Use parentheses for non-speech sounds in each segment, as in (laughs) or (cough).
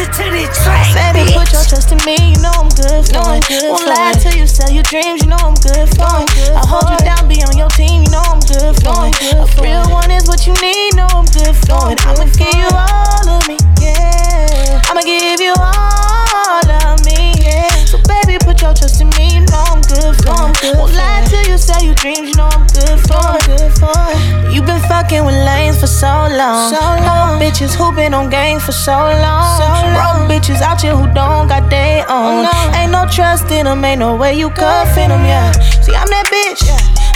Listen to this track, Baby, put your trust in me, you know I'm good for I'm it. good Won't for lie it. till you sell your dreams, you know I'm good for I'm it. good I hold for you down, be on your team, you know I'm good for I'm it. good A for real it. one is what you need, know I'm good for I'm it. I'ma give you all of me, yeah. I'ma give you all of me, your trust in me, you know I'm good for I'm good Won't lie till you sell your dreams, you know I'm good for I'm it. good for it. You been fucking with lanes for so long. So Broke long. bitches who been on game for so long. So Broke long. bitches out here who don't got they oh, own. Oh, no. Ain't no trust in them, ain't no way you cuffin' them, yeah. See, I'm that bitch.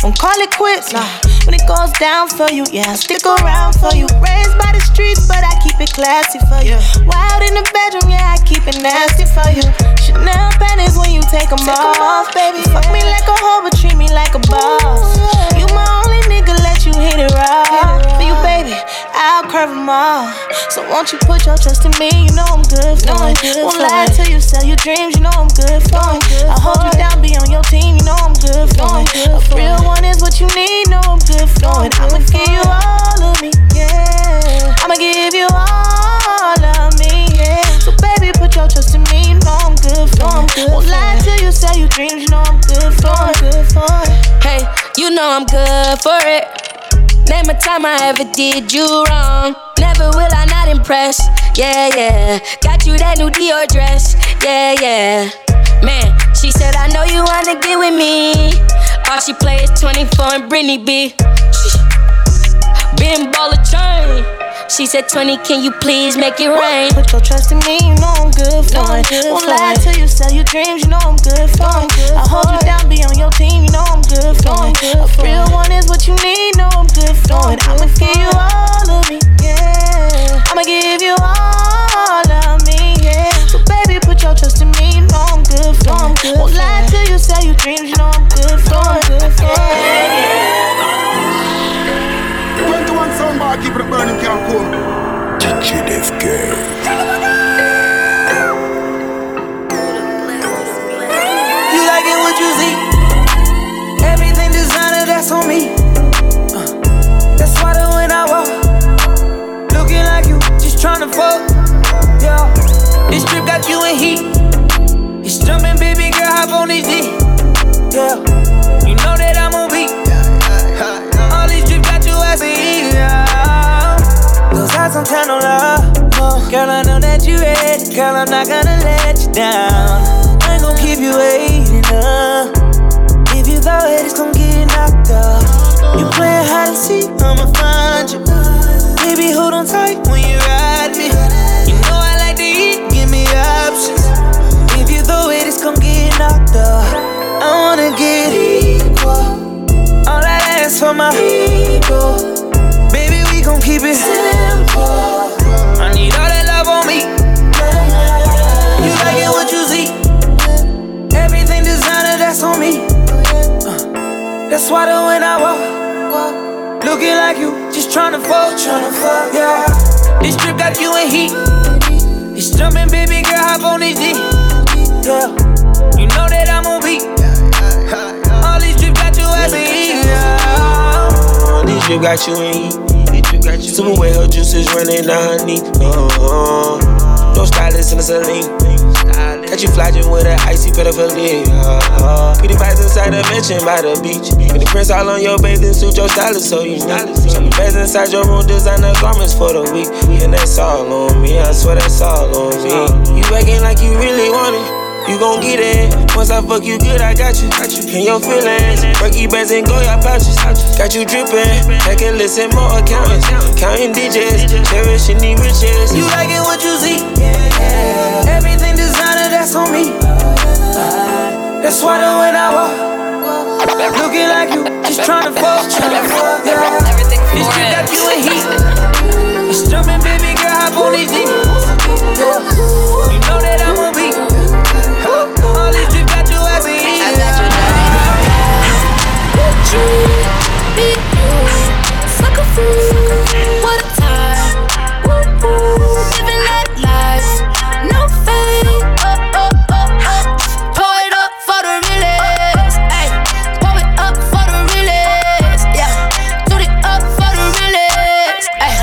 Don't call it quits. Nah. When it goes down for you, yeah, I stick around for you. Raised by the streets, but I keep it classy for you. Wild in the bedroom, yeah, I keep it nasty for you. Chanel panties when you take them off, baby. Fuck me like a hoe, but treat me like a boss. You my only nigga, let you hit it raw. For you, baby, I'll curve them all. So won't you put your trust in me? You know I'm good for Know it. Won't lie till you sell your dreams. You know I'm good for I'm it. I hold you down, be on your team. You know I'm good for it. A real one is what you need. Know I'm good for it. I'ma give you all of me, yeah. I'ma give you all of me, yeah. So baby, put your trust in me. You know I'm good for I'm it. good Won't lie it. till you sell your dreams. You know I'm good for I'm it. good for it. Hey, you know I'm good for it. Name a time I ever did you wrong. Never will I not impress. Yeah, yeah. Got you that new Dior dress. Yeah, yeah. Man, she said, I know you wanna get with me. All she play is 24 and Brittany B. Been baller chain. She said, 20, can you please make it rain? Put your trust in me, you know I'm good for Know it. Won't lie till you sell your dreams, you know I'm good for I'm it. I hold you down, be on your team, you know I'm good for Know it. good A for real it. one is what you need, know I'm good for I'm it. I'ma give you all of me, yeah. I'ma give you all of me, yeah. So baby, put your trust in me, you know I'm good for Know it. Won't lie till you sell your dreams, you know I'm good for I'm it. good for it. 21 soundbar keep it burning can cool. GDFK. You like it what you see. Everything designer, that's on me. Uh, that's why that when I walk, looking like you, just tryna fuck. Yeah, this trip got you in heat. It's jumping, baby girl, hop on this D. Yeah, you know that I'm on beat. All these drips got you asking heat. Yeah. No love. Girl, I know that you ready. Girl, I'm not gonna let you down. I ain't gon' keep you waiting up. If you throw it, it's gon' get knocked up. You playing hide and seek, I'ma find you. Baby, hold on tight when you ride me. You know I like to eat, give me options. If you throw it, it's gon' get knocked up. I wanna get equal. All I ask for my people. Keep it simple. I need all that love on me. You like it what you see. Everything designer, that's on me. Uh, that's why that when I walk, looking like you, just tryna fuck, tryna fuck, yeah. This trip got you in heat. It's jumping, baby girl, hop on this D. Yeah, you know that I'm on beat. All these drips got you asking heat, yeah. This drip got you in heat. Super wet, her juices running down her knee. Uh-huh. No stylist in the saline. Got you flogging with an icy pedophilia. Uh-huh. Pretty vibes inside the mansion by the beach. Pretty prints all on your bathing suit, your stylist so you know. Some beds inside your room, designer garments for the week. And that's all on me, I swear that's all on me. You acting like you really want it. You gon' get it. Once I fuck you good, I got you. Got you. In your feelings. Perky bands and go your pouches. Got you dripping. I can listen more accountants. Counting digits. Cherishing the riches. You like it what you see. Everything designer, that's on me. That's why that when I walk, looking like you, just tryna fuck, tryna fuck, yeah. This trip got you in heat. It's jumping, baby girl, hop on this D. Yeah. You know that I'm on really just got you as an eater. I got you down. Big dream, big news, sucker fool. What a time. Woo woo, living that life. No fame. Oh oh oh oh. Pour it up for the realest. Ay, pour it up for the realest. Yeah, do it up for the realest. Ay,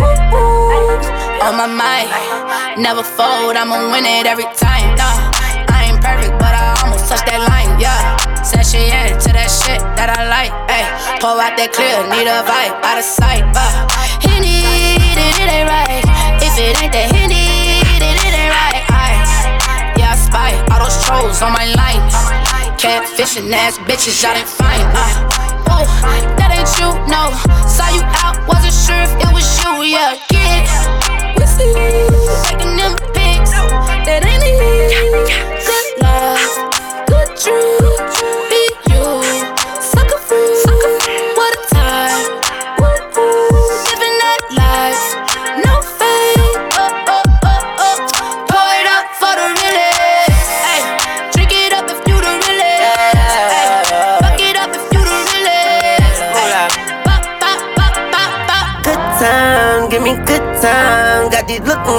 woo woo. On my mind, never fold. I'ma win it every time. Touched that line. Yeah, said she into that shit that I like. Hey, pull out that clear, need a vibe out of sight. Uh, he need it, it ain't right. If it ain't that he need it, it ain't right. I, yeah, I spy all those trolls on my line. Catfishing ass bitches, y'all didn't find. Uh, oh, that ain't you, no. Saw you out, wasn't sure if it was you, yeah. Get Taking them pics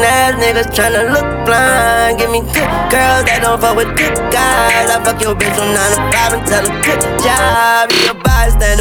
ass niggas tryna look blind. Give me good girls that don't fuck with good guys. I fuck your bitch from 9 to 5 and tell her good job.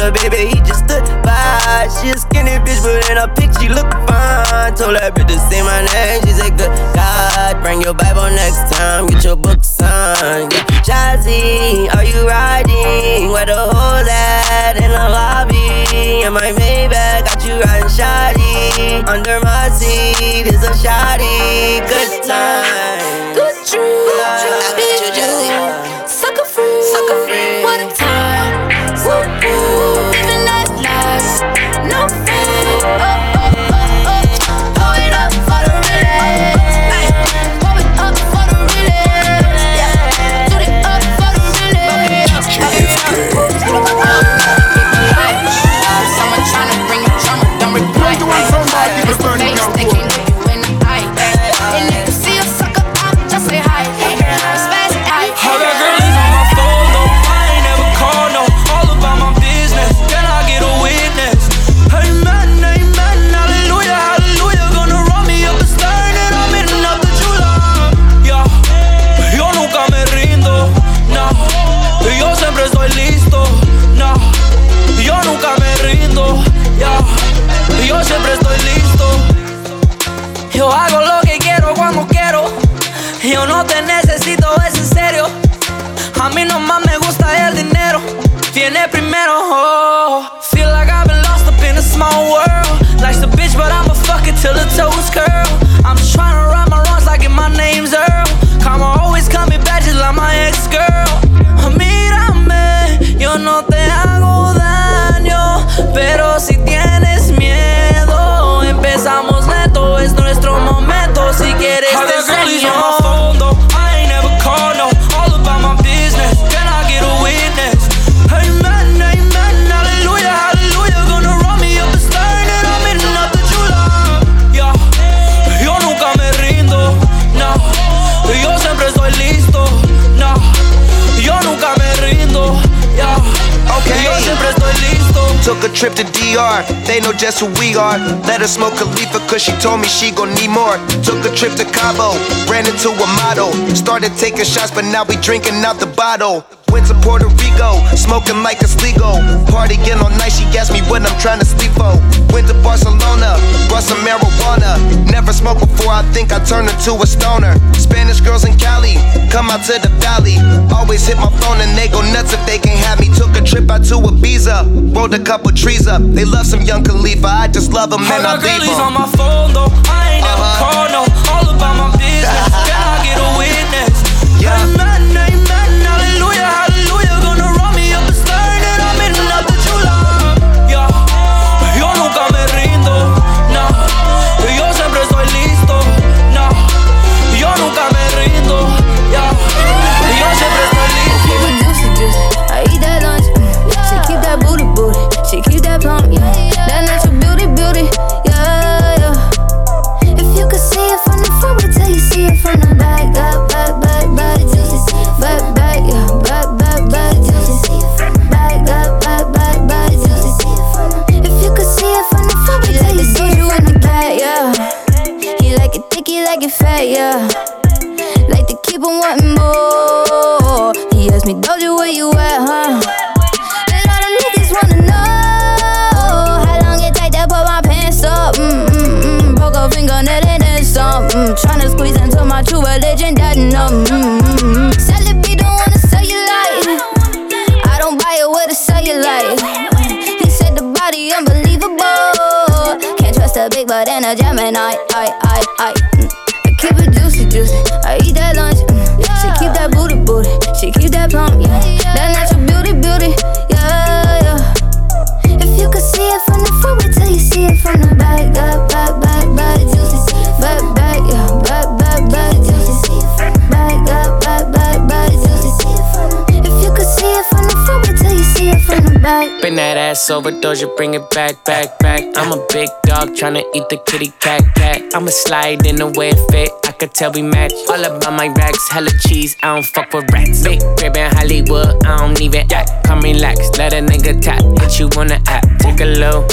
Baby, he just stood by. She a skinny bitch, but in a pic she look fine. Told that bitch to say my name, she said good God. Bring your Bible next time, get your book signed. Yeah. Jozzy, are you riding? Where the hoes at in the lobby? In my Maybach, got you riding shoddy. Under my seat is a shoddy. Good time. Good dream. Sucker DR. They know just who we are. Let her smoke Khalifa cause she told me she gon' need more. Took a trip to Cabo, ran into a model. Started taking shots, but now we drinking out the bottle. Went to Puerto Rico, smoking like a sligo. Party getting all night, she asked me what I'm trying to sleep for. Went to Barcelona, brought some marijuana. Never smoked before, I think I turned into a stoner. Spanish girls in Cali, come out to the valley. Always hit my phone and they go nuts if they can't have me. Took a trip out to Ibiza, rolled a couple trees up. They love some young Khalifa, I just love them and I leave them. on my phone though, I ain't never uh-huh. called and a Gemini. I, I, I. Mm. Back. Bring that ass over, Doja, bring it back, back, back. I'm a big dog tryna eat the kitty cat, cat. I'ma slide in the way it fit. I could tell we match. All about my racks, hella cheese. I don't fuck with rats. Big crib in Hollywood, I don't even act. Come relax, let a nigga tap. Hit you on the app, take a low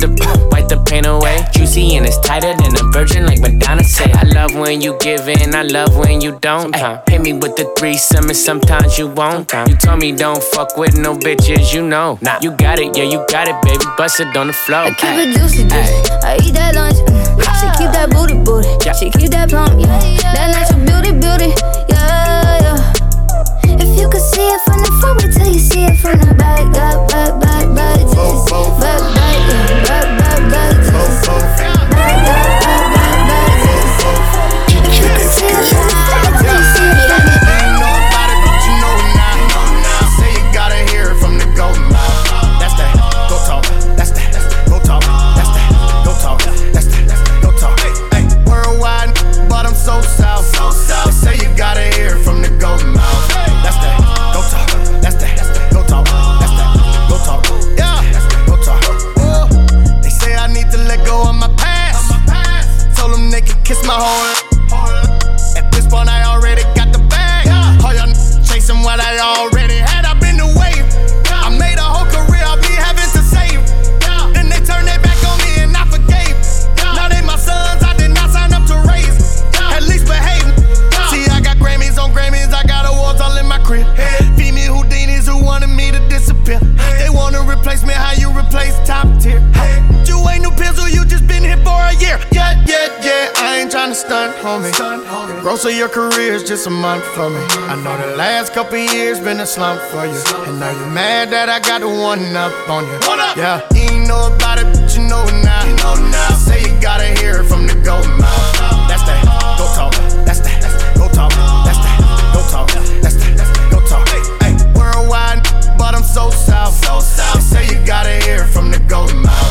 the (coughs) wipe the pain away. Juicy and it's tighter than a virgin, like Madonna say. I love when you give in, I love when you don't. Ay, hit me with the threesome and sometimes you won't. You told me don't fuck with no bitches, you know. Nah, you got it, yeah, you got it, baby. Bust it on the floor. I keep it juicy, juicy. I eat that lunch. Mm. She keep that booty, booty. She keep that plump. Yeah. That natural beauty, beauty. Yeah, yeah. If you could see it from the front, wait till you see it from the back. Back, back, back, back, juicy. Back, back, yeah. Back, back, back, juicy. Back, back, back, homie. The growth of your career is just a month for me. I know the last couple years been a slump for you. And now you're mad that I got the one up on you. Yeah, you ain't know about it, but you know now. You know now. Say you gotta hear it from the golden mouth. That's that. Go talk. That's that. Go talk. That's that. Go talk. That's that. Go talk. Hey, worldwide, but I'm so south. So south. Say you gotta hear it from the golden mouth.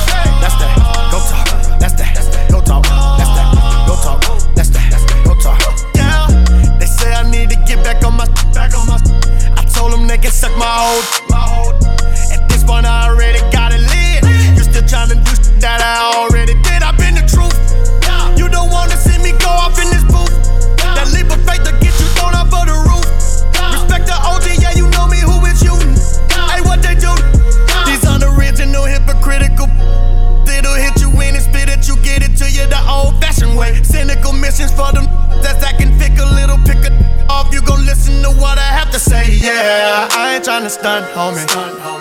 My hold. To say, yeah. I ain't tryna stunt, homie.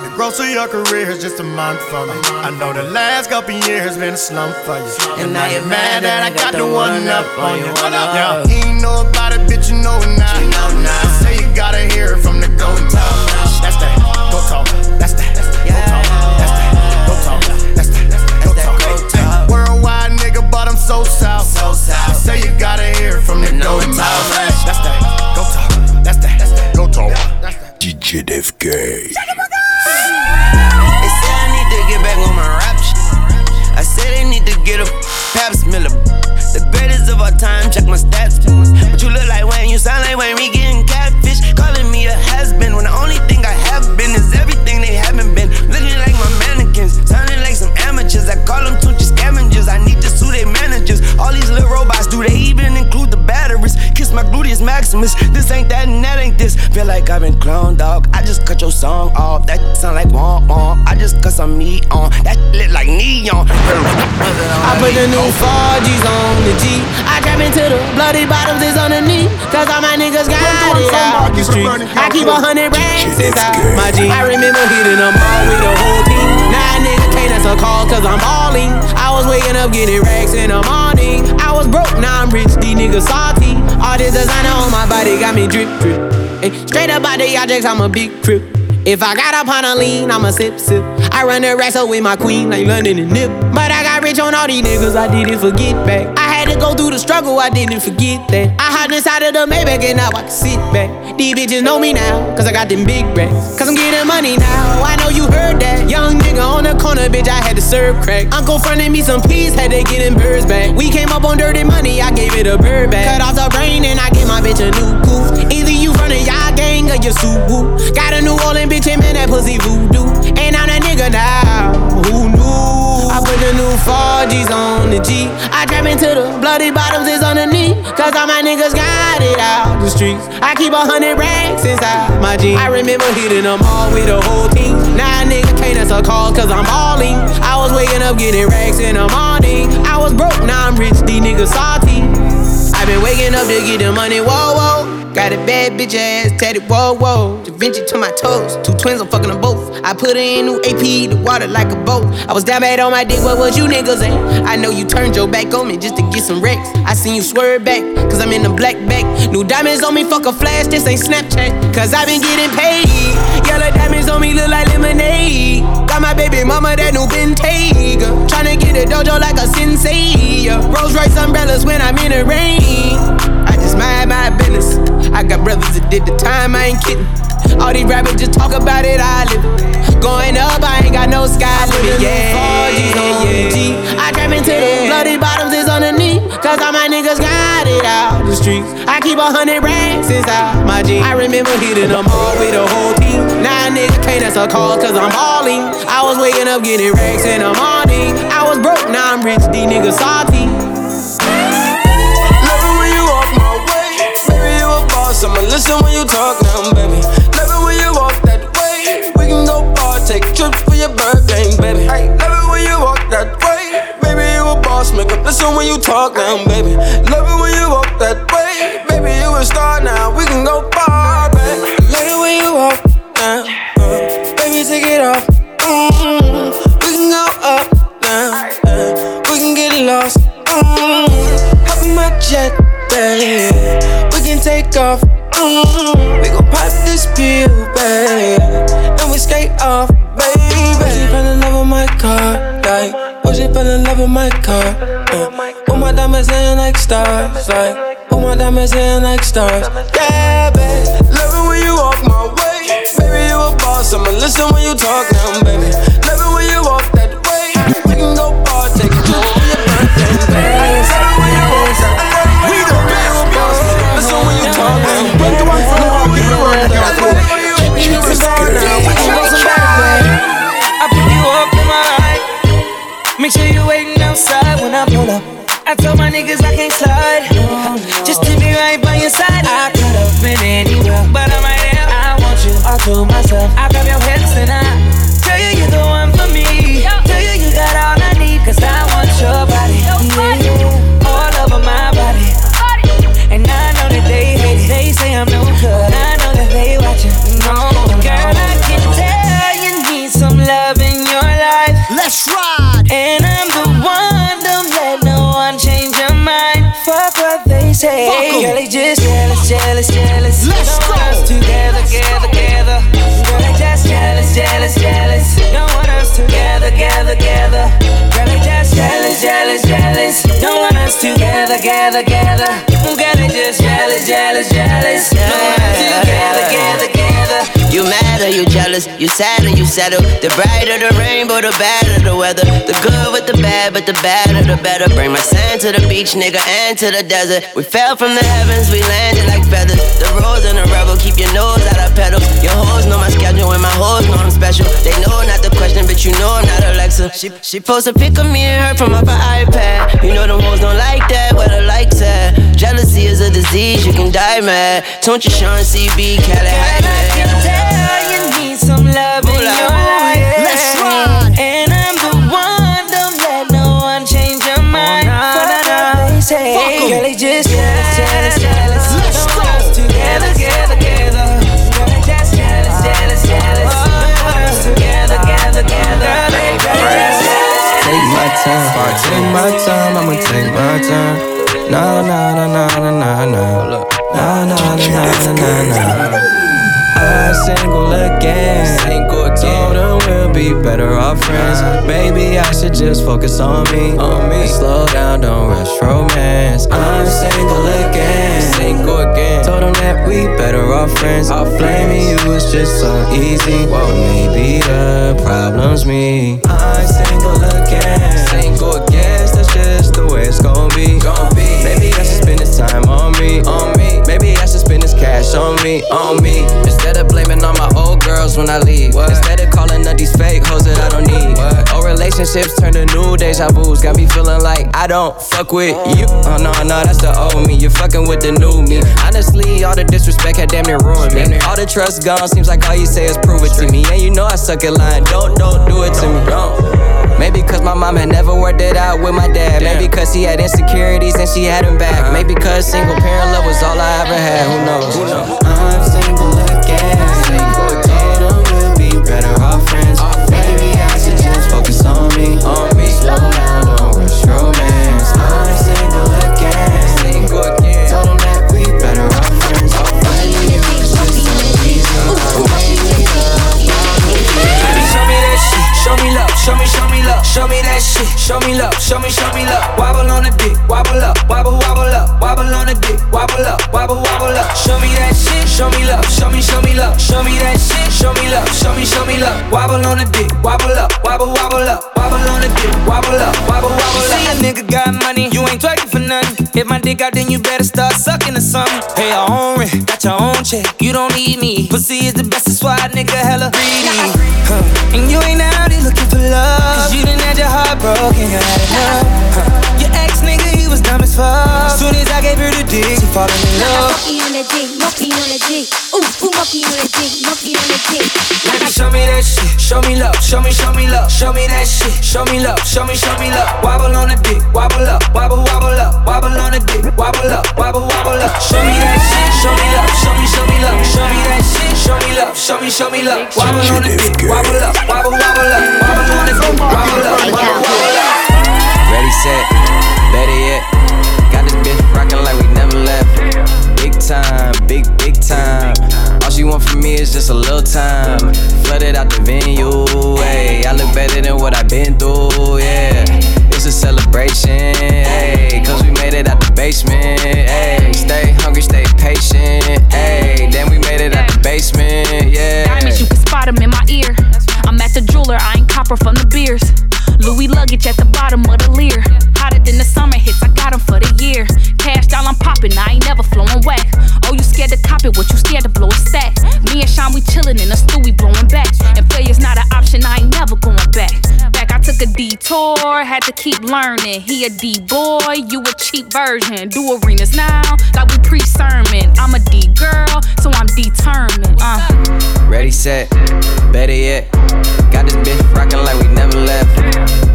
The growth of your career is just a month for me. I know the last couple years been a slump for you. And now you're mad that I got the one up on you. Yeah, you ain't know about it, bitch, you know it now. You know now. Say you gotta hear it from the golden top. That's that. Go talk. That's that. Go talk. That's that. Go talk. That's that. Go talk. Hey, Worldwide nigga, but I'm so south. So south. Say you gotta hear it from the golden top. That's that. Go talk. That's that. They say I need to get back on my rap. I say they need to get a Pabst Miller. The greatest of all time, check my stats. But you look like Wayne, you sound like Wayne, we getting catfish. Calling me a has-been when the only thing I have been is everything they haven't been. Looking like my mannequins, sounding like some amateurs. I call them Tunechi scavengers. I need to sue managers. All these little robots, do they even include the batteries? Kiss my gluteus maximus. This ain't that and that ain't this. Feel like I've been cloned, dog. I just cut your song off. That sound like womp womp. I just cut some meat on. That lit like neon. I put the new Forgis on the G. I trap into the bloody bottoms is underneath. Cause all my niggas got it out the street. I keep a hundred racks inside my G. I remember hitting them all with the whole team. Now a nigga can't answer calls cause I'm balling. I was waking up getting racks in the morning. I was broke, now I'm rich, these niggas salty. All this designer on my body got me drip, drip. Straight up out the objects, I'm a big crip. If I got up on a lean, I'ma sip, sip. I run the racks up with my queen like London and Nip. But I got rich on all these niggas, I didn't forget back. I had to go through the struggle, I didn't forget that. I hopped inside of the Maybach and now I can sit back. These bitches know me now, cause I got them big racks. Cause I'm getting money now, I know you heard that. Young nigga on the corner, bitch, I had to serve crack. Uncle fronted me some peas, had to get them birds back. We came up on dirty money, I gave it a bird back. Cut off the brain and I gave my bitch a new coupe. Either you running y'all gang or you Subaru. Got a New Orleans bitch, and that pussy voodoo. And I'm that nigga now, who knew? I put the new Forgis on the G. I trap into the bloody bottoms is underneath. Cause all my niggas got it out the streets. I keep a hundred racks inside my jeans. I remember hitting them all with the whole team. A nigga can't answer calls cause I'm balling. I was waking up getting racks in the morning. I was broke, now I'm rich, these niggas salty. i been waking up to get the money, whoa, whoa. Got a bad bitch ass tatted, whoa, whoa. Da Vinci to my toes, two twins, I'm fucking them both. I put in new AP, the water like a boat. I was down bad on my dick, what was you niggas at? I know you turned your back on me just to get some wrecks. I seen you swerve back, cause I'm in the black back. New diamonds on me, fuck a flash, this ain't Snapchat. Cause I been getting paid. Yellow diamonds on me look like lemonade. Got my baby mama that new Bentayga. Tryna get a dojo like a sensei. Rolls Royce umbrellas when I'm in the rain. I just mind my business. I got brothers that did the time, I ain't kidding. All these rappers just talk about it, I live it. Going up, I ain't got no sky limit. Yeah, yeah. I trap into the bloody bottoms is underneath. Cause all my niggas got it out the streets. I keep a hundred racks inside my jeans. I remember hitting them all with the whole team. Now a nigga can't answer calls cause I'm balling. I was waking up getting racks in the morning. I was broke, now I'm rich, these niggas salty. Love it when you walk my way. Baby, you a boss. I'ma listen when you talk now, baby. Love it when you walk that way. We can go far, take trips for your birthday, baby. Hey, Make up listen when you talk now, baby. Love it when you walk that way. Baby, you a star now. We can go far, baby. Love it when you walk now. uh, baby, take it off. Mm-hmm. We can go up now. uh, we can get lost. Mm-hmm. Hop in my jet, baby. We can take off. Mm-hmm. We gon' pop this pill, baby. And we skate off, fell in love with my car, like. Oh, she fell in love with my car. Uh. Oh, my diamonds in like stars, like. Oh, my diamonds in like stars. Yeah, baby. Love it when you walk my way. Baby, you a boss. I'ma listen when you talk now, baby. Love it when you walk that way. We can go far, Make sure you waiting outside when I pull up. I told my niggas I can't slide. Just to be right by your side. I could have been anywhere, but I'm right here. I want you all to myself. I grab your hips and I say. Fuck 'em. Girl, they just jealous, jealous, jealous. Let's Don't go. us together, together, together. Girl, they just jealous, jealous, jealous. Don't want us together, together, together. Girl, they just jealous, jealous, jealous. Don't want us together, together, together. Girl, they just jealous, jealous, jealous. Don't want us You sad you settle? The brighter the rainbow, the better the weather. The good with the bad, but the badder the better. Bring my sand to the beach, nigga, and to the desert. We fell from the heavens, we landed like feathers. The rose and the rebel, keep your nose out of pedals. Your hoes know my schedule, and my hoes know I'm special. They know not the question, but you know I'm not Alexa. She she post a pic of me and her from up her iPad. You know them hoes don't like that, where the likes at. Jealousy is a disease, you can die mad. Don't you Sean CB, Cali Girl, I can tell you need some love in your life. Let's ride. And I'm the one, don't let no one change your oh, mind. Fuck what they say. Fuck 'em. Girl, they just jealous, jealous, jealous. Let's Don't go. want us together, together, together. Girl, they just jealous, jealous, jealous. Oh, don't want us together, together, together. Girl, they just jealous, jealous. Take my time. If I take my time, I'ma take my time. Nah, nah, nah, nah, nah, nah, nah. Nah, nah, nah, nah, nah, nah, nah. I single again. Single again. Told them we'll be better off friends. Maybe I should just focus on me. On me. Slow down, don't rush romance. I'm single again. Single again. Told them that we better off friends. I'll blaming you is just so easy. Well, maybe the problem's me. I'm single again. Single again. That's just the way it's gonna be. Gonna be. Maybe I should spend this time on me. On me. Cash on me. On me. Instead of blaming all my old girls when I leave. What? Instead of calling up these fake hoes that I don't need. What? Old relationships turn to new deja vu's. Got me feeling like I don't fuck with you. Oh no, no, that's the old me. You're fucking with the new me. Honestly, all the disrespect had damn near ruined me. All the trust gone. Seems like all you say is prove it to me. And you know I suck at lying. Don't, don't do it to me. Don't. Maybe cause my mom had never worked it out with my dad. Maybe cause he had insecurities and she had him back. Uh-huh. Maybe cause single parent love was all I ever had. Who knows? I'm single again. We'll be better off friends. Maybe I should just focus on me. On me. Slow show me love, show me that shit, show me love, show me, show me love. Wobble on the dick, wobble up, wobble, wobble up, wobble on the dick, wobble up, wobble, wobble up. Show me that shit, show me love, show me, show me love, show me that shit, show me love, show me, show me love. Wobble on the dick, wobble up, wobble, wobble up, wobble on the dick, wobble up, wobble, wobble up. See a nigga got money, you ain't twerking for nothing. If my dick out, then you better start sucking or something. Pay your own rent, got your own check, you don't need me. Pussy is the best, that's why a nigga hella greedy. (laughs) Huh. And you ain't out falling in love. Monkey on the dick, monkey on the dick. Ooh, ooh, monkey on the dick, monkey on the dick. Baby, show me that shit, show me love, show me, show me love, show me that shit, show me love, show me, show me love. Wobble on the dick, wobble up, wobble, wobble up, wobble on the dick, wobble up, wobble, wobble up. Show me that shit, show me love, show me, show me love, show me that shit, show me love, show me, show me love. Wobble on the dick, wobble up, wobble, wobble up, wobble on the dick, wobble up, wobble, wobble up. Ready, set, better yet. Got this bitch rockin' like we never left. Big time, big, big time. All she want from me is just a little time. Flooded out the venue, hey. I look better than what I've been through, yeah. It's a celebration, hey. Cause we made it out the basement, hey. Stay hungry, stay patient, hey. Then we made it out the basement, yeah. Diamonds, you can spot them in my ear. I'm at the jeweler, I ain't copper from the beers. Louis luggage at the bottom of the Lear. Hotter than the summer hits, I got 'em for the year. Cash down, I'm popping, I ain't never flowing whack. Oh, you scared to cop it, what you scared to blow a stack? Me and Sean, we chillin' in the stew, we blowing back. And failure's not an option, I ain't never going back. Back, I took a detour, had to keep learning. He a D boy, you a cheap version. Do arenas now, like we pre sermon. I'm a D girl, so I'm determined. Uh. Ready, set, better yet. Got this bitch rockin' like we never left.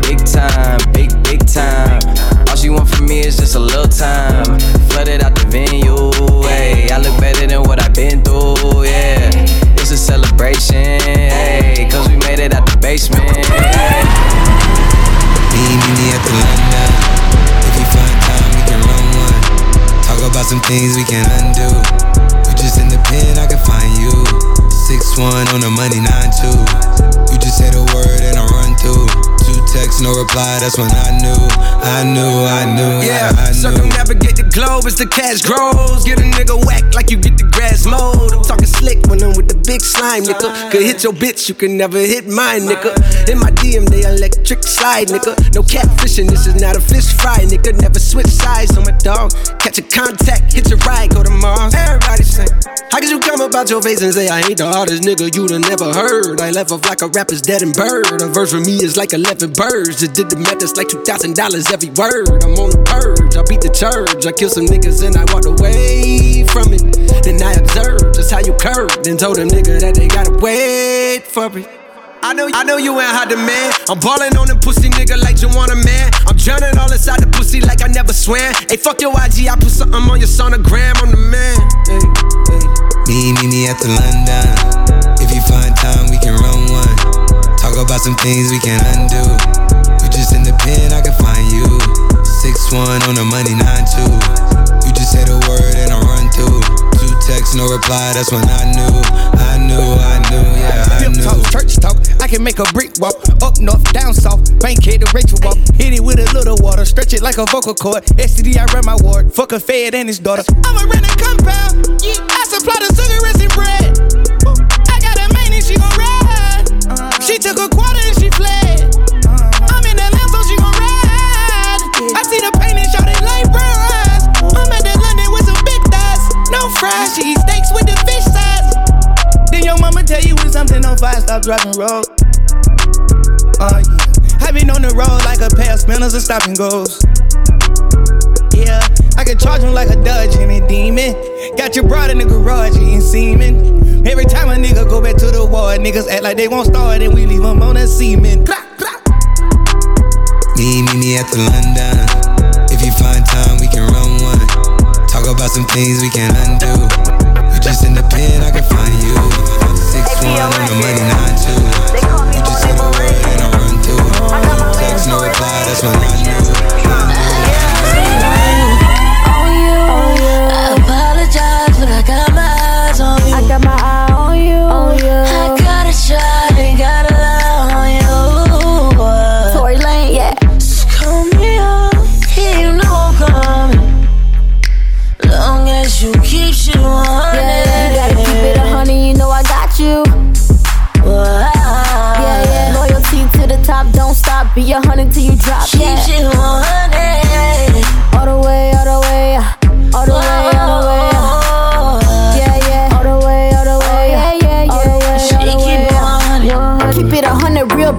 Big time, big, big time. All she want from me is just a little time. Flooded out the venue, hey. I look better than what I've been through, yeah. It's a celebration, hey. Cause we made it out the basement. Meet me at the London. If you find time, we can run one. Talk about some things we can undo. You just in the pen, I can find you. Six one on the money, nine two. You just say the word and I run through. Two texts, no reply. That's when I knew, I knew, I knew, Yeah, I, I knew. circumnavigate the globe as the cash grows. Get a nigga whack like you get the grass mowed. I'm talking slick when I'm with the big slime, nigga. Could hit your bitch, you can never hit mine, nigga. In my DM, they electric slide, nigga. No catfishing, this is not a fish fry, nigga. Never switch sides on my dog. Catch a contact, hit your ride, go to Mars. Everybody say, How could you come about your face and say I ain't the hardest nigga you done never heard? I left off like a rapper's dead and bird. A verse for me is like 11 birds. Just did the math, that's like $2,000 every word. I'm on the purge, I beat the church. I kill some niggas and I walked away from it. Then I observed just how you curved and told a nigga that they gotta wait for it. I know, I know you ain't hot demand. I'm ballin' on them pussy nigga like you want a man. I'm drowning all inside the pussy like I never swam. Hey, fuck your IG, I put something on your sonogram. I'm the man. Hey, hey. Meet, meet me at the London. If you find time, we can run one. Talk about some things we can't undo. You just in the pen, I can find you. Six one on the money, nine two. You just say the word and I run through. Two texts, no reply. That's when I knew, I knew, I knew, yeah, I knew. talk, church talk. I can make a brick walk. Up north, down south. Bankhead to Rachel walk. Hit it with a little water. Stretch it like a vocal cord. STD, I run my ward. Fuck a fed and his daughter. I'ma rent a compound. Yeah, I supply the cigarettes and bread. Took a quarter and she fled. I'm in the lamb, so she gon' ride. I see the pain and shot it like brown eyes. I'm at the London with some big thighs. No fries, she eat steaks with the fish size. Then your mama tell you when something on fire, stop driving road. Oh yeah, I been on the road like a pair of spinners and stop and goes. Yeah, I can charge him like a Dodge and a demon. Got your broad in the garage eating semen. Every time a nigga go back to the ward, niggas act like they won't start and we leave them on that semen. Me, meet me at the London. If you find time, we can run one. Talk about some things we can undo. You just in the pen, I can find you. Six one on the money, nine two. You just say the word and I run through. No text, no reply. That's when I knew.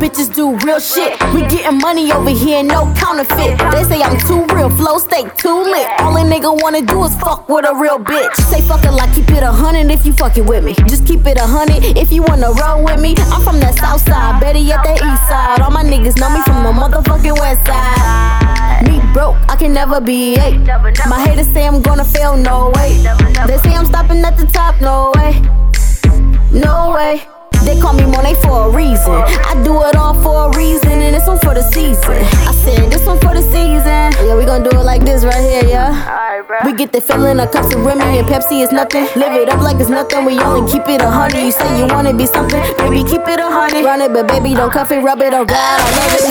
Bitches do real shit. We getting money over here, no counterfeit. They say I'm too real, flow stay too lit. All a nigga wanna do is fuck with a real bitch. Say fuck it like keep it a hundred if you fucking with me. Just keep it a hundred if you wanna roll with me. I'm from that south side, better yet the east side. All my niggas know me from the motherfucking west side. Me broke, I can never be eight. My haters say I'm gonna fail, no way. They say I'm stopping at the top, no one for the season. I said this one for the season. Yeah, we gonna do it like this right here, yeah. We get the feeling of cups of Remy and Pepsi is nothing. Live it up like it's nothing. We only keep it a hundred. You say you wanna be something, baby, keep it a hundred. Run it, but baby, don't cuff it, rub it, or ride. I love it.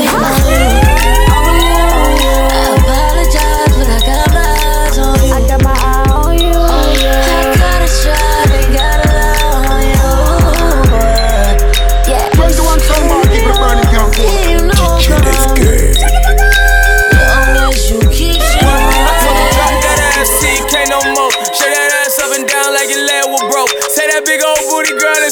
I apologize, but I got my eyes on you. I got my eye on you. Oh,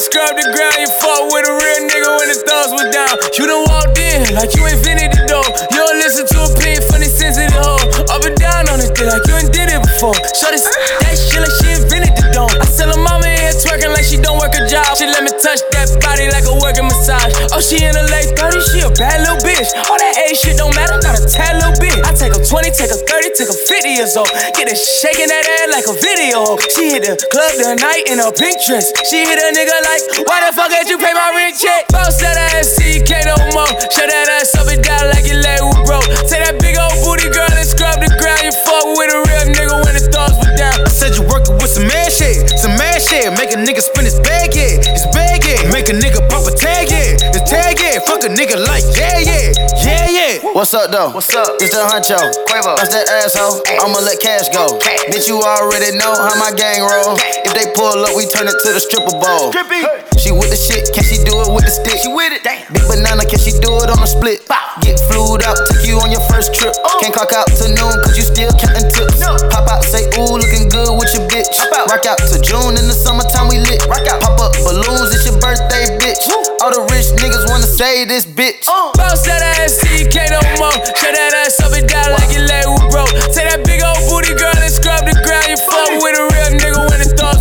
scrub the ground. You fought with a real nigga when the thumbs was down. You done walked in like you ain't invented the door. You don't listen to a pin funny sensitive hoe. Up and down on it, like you ain't did it before. Shut s- She let me touch that body like a working massage. Oh, she in her late 30s, she a bad little bitch. All that age shit don't matter, not a tad little bit. I take her 20, take her 30, take her 50 years old. Get her shaking that ass like a video. She hit the club the night in a pink dress. She hit a nigga like, why the fuck did you pay my rent check? Bounce that ass, CK no more. Shut that ass up and down like your leg was broke. Take that big old booty girl and scrub the ground. You fuck with a real nigga when the thumbs was down. Man shit, some man shit. Make a nigga spin his bag, yeah, his bag, yeah. Make a nigga pop a tag, yeah, his tag, yeah. Fuck a nigga like, yeah, yeah, yeah, yeah. What's up though? What's up? It's the huncho. Quavo. That's that asshole. I'ma let cash go. Bitch, you already know how my gang roll. If they pull up, we turn it to the stripper bowl. She with the shit, can she do it with the stick? She with it. Big banana, can she do it on a split? Get flued up, take you on your first trip. Oh. Can't clock out to noon, cause you still counting tips. Pop out, say, ooh, looking good with your bitch. Out. Rock out to June in the summertime, we lit. Pop up balloons, it's your birthday, bitch. All the rich niggas wanna say this bitch. Uh. Bounce that ass, CK no more. Shut that ass up and down like your leg was broke. Take that big old booty girl and scrub the ground. You fuck with a real nigga when the thumbs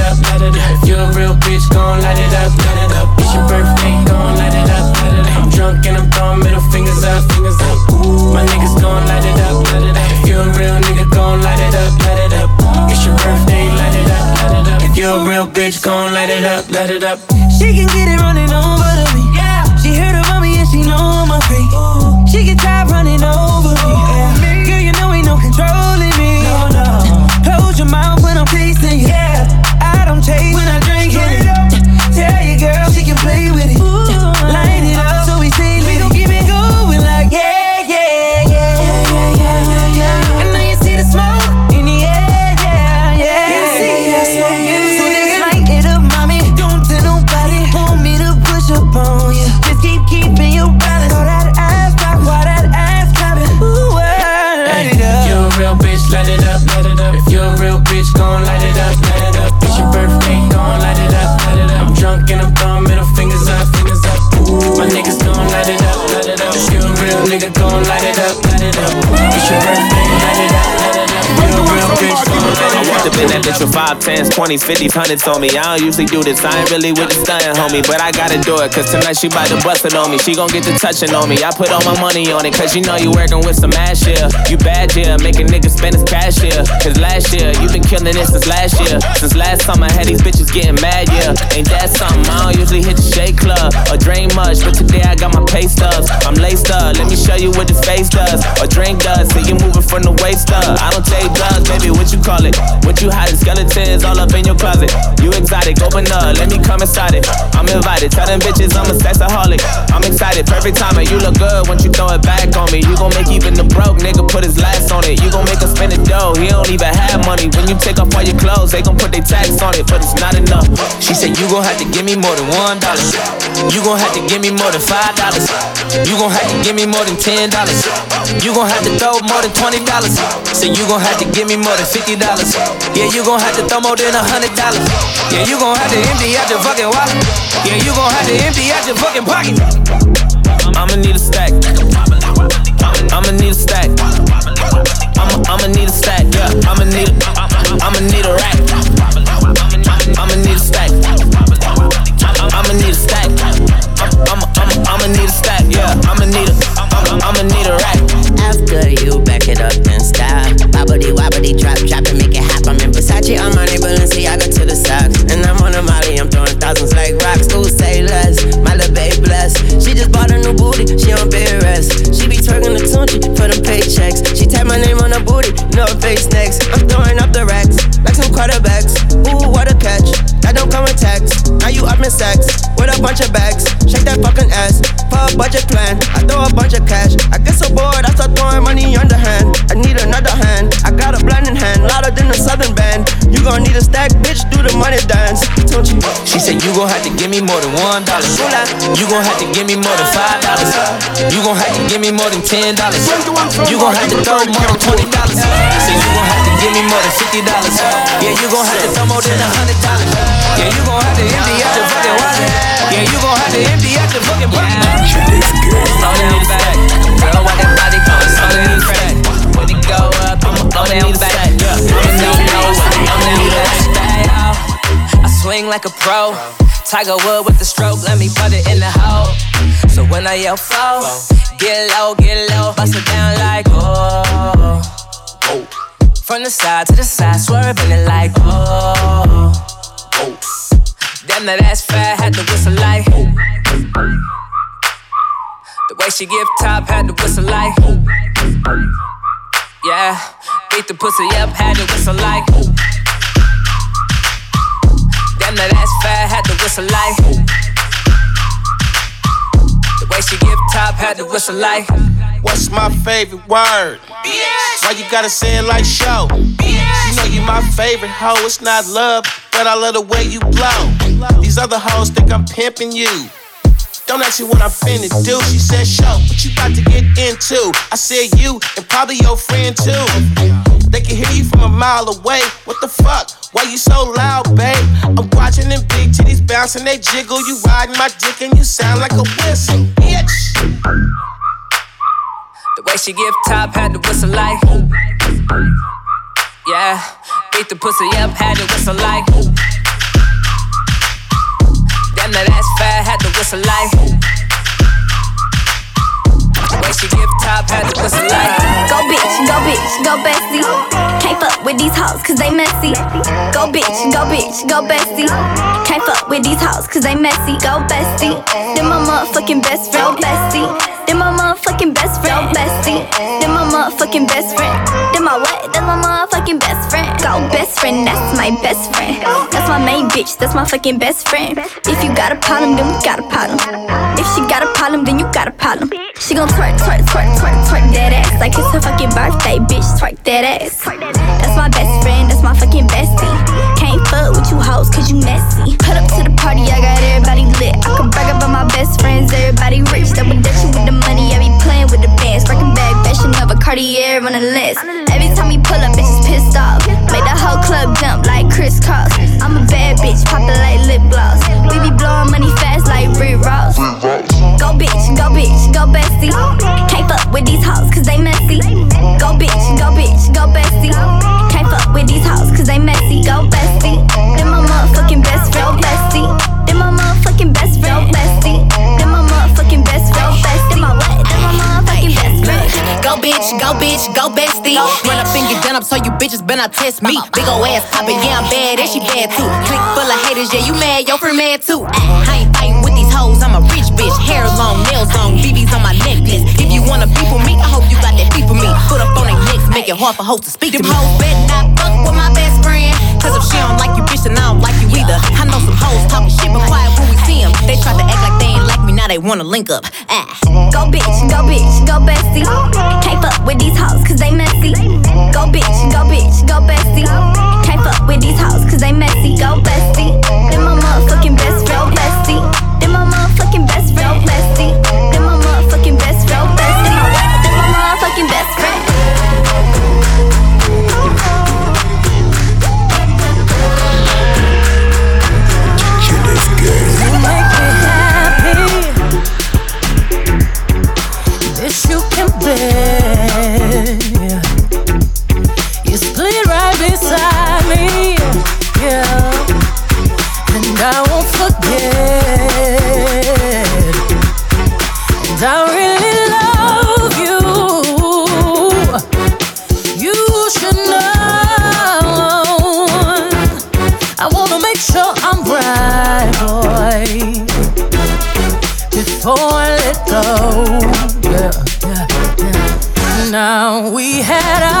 up, light it up. If you a real bitch, gon' light it up, light it up. It's your birthday, gon' light it up, light it up. I'm drunk and I'm throwing middle fingers up, fingers up. My niggas gon' light it up, light it up. If you a real nigga, gon' light it up, light it up. It's your birthday, light it up, light it up. If you a real bitch, gon' light it up, light it up. She can get it running over to me. Yeah. She heard about me and she know I'm a freak. She get tired running over me. Yeah. Girl, you know ain't no controlling I walked up in that bitch with five tens, twenties, fifties, hundreds on me. I don't usually do this. I ain't really with the stunning, homie, but I gotta do it. Cause tonight she bout to bust it on me. She gon' get to touching on me. I put all my money on it, cause you know you working with some ass here. You bad yeah, making niggas spend his cash here. Cause last year, you been killing it since last year. Since last summer, I had these bitches getting mad, yeah. Ain't that something? I don't usually hit the shake club or drink much, but today I got my pay stubs. I'm laced up, let me show you what the face does. Or drink does, see you moving from the waist up. I don't take drugs, baby, what you call it? What you hiding? Skeletons all up in your closet. You exotic, open up, let me come inside it. I'm invited, tell them bitches I'm a sexaholic. I'm excited, perfect timing. You look good once you throw it back on me. You gon' make even the broke nigga put his last on it. You gon' make him spend the dough, he don't even have money. When you take off all your clothes, they gon' put their tax on it, but it's not enough. She said, You gon' have to give me more than one dollar. You gon' have to give me more than five dollars. You gon' have to give me more than ten dollars. You gon' have to throw more than twenty dollars. Say you gon' have to give me more than fifty dollars. Yeah, you gon' have to throw more than a hundred dollars. Yeah, you gon' have to empty out your fucking wallet. Yeah, you gon' have to empty out your fucking pocket. I'ma need a stack. I'ma need a stack. I'ma I'ma need a stack. Yeah, I'ma need a I'ma need a rack. I'ma need a stack. I'ma need a stack. I'ma I'ma I'ma need a stack. Yeah, one dollar. You gon' have to give me more than five dollars. You gon' have to give me more than ten dollars. You gon' have to throw more than twenty dollars. Say you gon' have to give me more than fifty dollars. Yeah, you gon' have to throw more than a hundred dollars. Yeah, you gon' have to empty out your fucking wallet. Yeah, you gon' have to empty out your fucking pocket. Slow down back. Girl, why that body slow down back? When it go up, I'ma slow down back. I'ma know, know, I'ma need that. I swing like a pro. Tiger Wood with the stroke, let me put it in the hole. So when I yell flow, get low, get low, bust it down like oh. From the side to the side, swerving it like oh. Damn, that ass fat, had to whistle like. Oh. The way she give top, had to whistle like. Oh. Yeah, beat the pussy up, had to whistle like. Damn, that ass fat, had to whistle like. The way she give top, had to whistle like. What's my favorite word? Why you gotta say it like show? You know you my favorite hoe. It's not love, but I love the way you blow. These other hoes think I'm pimping you. Don't ask me what I'm finna do. She said, show, what you about to get into? I said, you and probably your friend too. They can hear you from a mile away. What the fuck? Why you so loud, babe? I'm watching them big titties bouncing, they jiggle. You riding my dick and you sound like a whistle, bitch. The way she give top, had to whistle like. Yeah, beat the pussy up, had to whistle like. Damn, that ass fat, had to whistle like. Way she give top, had to whistle like. Go bitch, go bitch, go bestie. Can't fuck with these hoes cause they messy. Go bitch, go bitch, go bestie. Can't fuck with these hoes cause they messy. Go bestie. Then my motherfucking best friend, Go bestie. Then my motherfucking best friend, Go bestie. Then my motherfucking best friend. Then my what? That's my best friend, that's my best friend. That's my main bitch, that's my fucking best friend. If you got a problem, then we got a problem. If she got a problem, then you got a problem. She gon' twerk, twerk, twerk, twerk, twerk that ass like it's her fucking birthday, bitch. Twerk that ass. That's my best friend, that's my fucking bestie. Can't fuck with you hoes cause you messy. Put up to the party, I got everybody lit. I can brag about my best friends, everybody rich. Double dutching with the money, I be playing with the bands. Breaking bag, fashion of a Cartier on the list. Every time we pull up, bitches pissed off. Make the whole club jump like crisscross. I'm a bad bitch, poppin' like lip gloss. We be blowing money fast like Rick Ross. Go bitch, go bitch, go bestie. Can't fuck with these hoes cause they messy. Go bitch, go bitch, go bestie. With these hoes cause they messy. Go bestie. Then my motherfucking best friend, bitch, go bitch, go bestie. Run up and get done up so you bitches better test me. Big ol' ass poppin', yeah, I'm bad, and she bad too. Click full of haters, yeah, you mad, your friend mad too. I ain't fighting with these hoes, I'm a rich bitch. Hair long, nails long, BBs on my necklace. If you wanna beef with me, I hope you got that beef for me. Put up on their necks, make it hard for hoes to speak Them to me. hoes better not fuck with my best friend. Cause if she don't like you, bitch, then I don't like you either. I know some hoes talking shit, but quiet when we see them. They try to act like they wanna link up. Ah. Go bitch, go bitch, go bestie. Can't fuck with these hoes cause they messy. Go bitch, go bitch, go bestie. Can't fuck with these hoes cause they messy. Go bestie. We had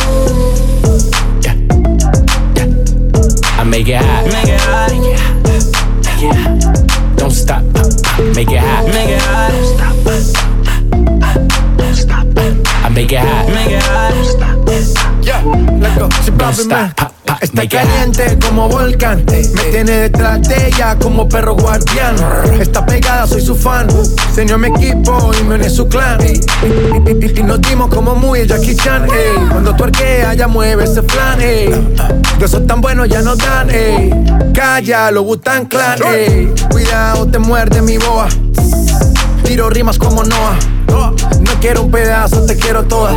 Está caliente como volcán. Me tiene detrás de ella como perro guardián. Está pegada, soy su fan. Señor mi equipo y me une su clan. Y, nos dimos como muy Jackie Chan. Cuando tu arquea, ya mueve ese flan. De esos tan buenos ya no dan. Calla, lo gustan clan. Cuidado, te muerde mi boa. Tiro rimas como Noah. No quiero un pedazo, te quiero toda.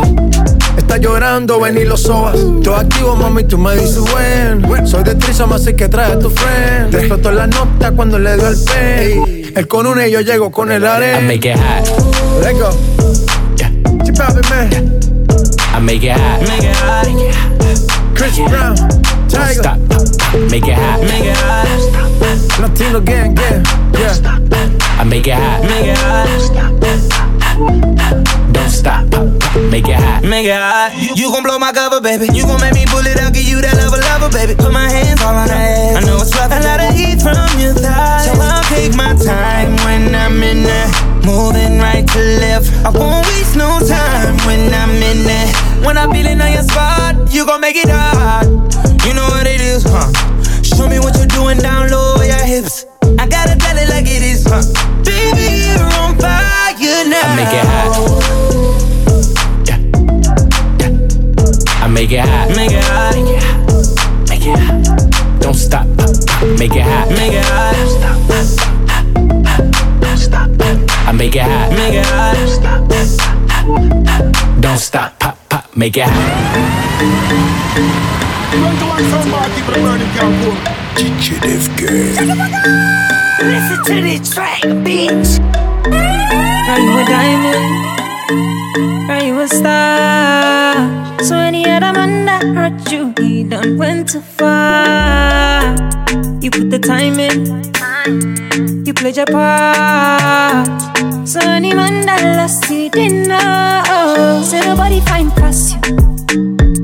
Está llorando, ven y lo sobas. Yo activo, mami, tú me dices buen. Soy de Trisoma, así que trae a tu friend. Te explotó la nota cuando le dio el pen. Él con una y yo llego con el arena. I make it hot. Let's go. Yeah. Chip out, man. I make it hot. Make it hot. Chris Brown. Tiger. Stop. Make it hot. Make it hot. Latino gang, gang. Yeah. I make it hot. Make it hot. Don't stop, make it hot. Make it hot. You gon' blow my cover, baby. You gon' make me pull it out, give you that level, level, baby. Put my hands all on that. I know it's rough. A lot of heat from your thighs. So I'll take my time when I'm in there. Moving right to left. I won't waste no time when I'm in there. When I'm feeling on your spot, you gon' make it hot. You know what it is, huh? Show me what you're doing down low, your hips. I gotta tell it like it is, huh? Baby, you're on fire now. I make it hot. Yeah. Yeah. I make it hot. Make it hot. Make it hot. Don't stop. Make it hot. Make it hot. Don't stop. Don't stop. I make it hot. Make it hot. Don't stop. Pop, pop. Make it hot. Run to one from party, but burning can't. DJ Def Girl. Listen to this track, bitch. Are you a diamond? Are you a star? So any other man that hurt you, he done went too far. You put the time in, you played your part. So any man that lost, know. Say nobody find past you.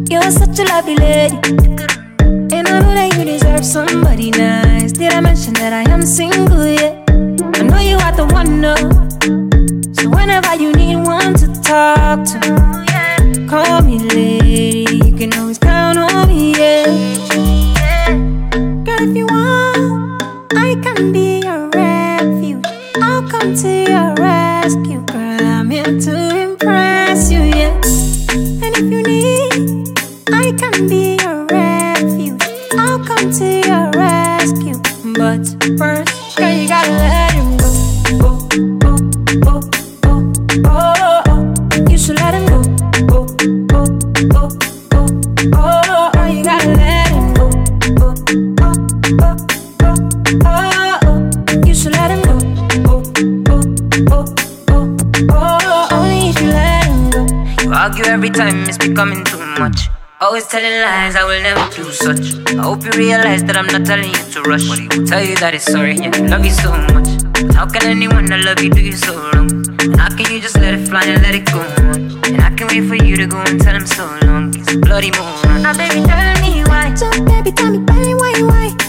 You're such a lovely lady. And I know that you deserve somebody nice. Did I mention that I am single yet? I know you are the one, no. So whenever you need one to talk to, call me lady. You can always telling lies, I will never do such. I hope you realize that I'm not telling you to rush. Tell you that it's sorry, yeah, I love you so much. How can anyone that love you do you so wrong? How can you just let it fly and let it go on? And I can wait for you to go and tell him so long. It's a bloody moron. Now, baby, tell me why. So, baby, tell me why, why, why?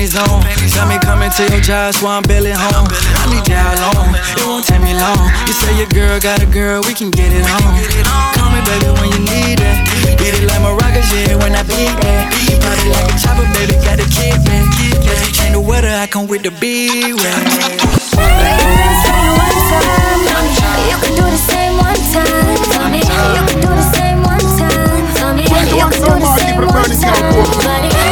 Panties on. Got me coming to your job, so I'm belly home. I need y'all alone. It won't take me long. You say your girl got a girl, we can get it on. Call me baby when you need it. Beat it like maracas, yeah, when I beat that. You party like a chopper, baby, got a kid, man. Yeah, you change the weather, I come with the B-Rap. You can do the same one time for me. You can do the same one time for me. You can do the same one time. Body moves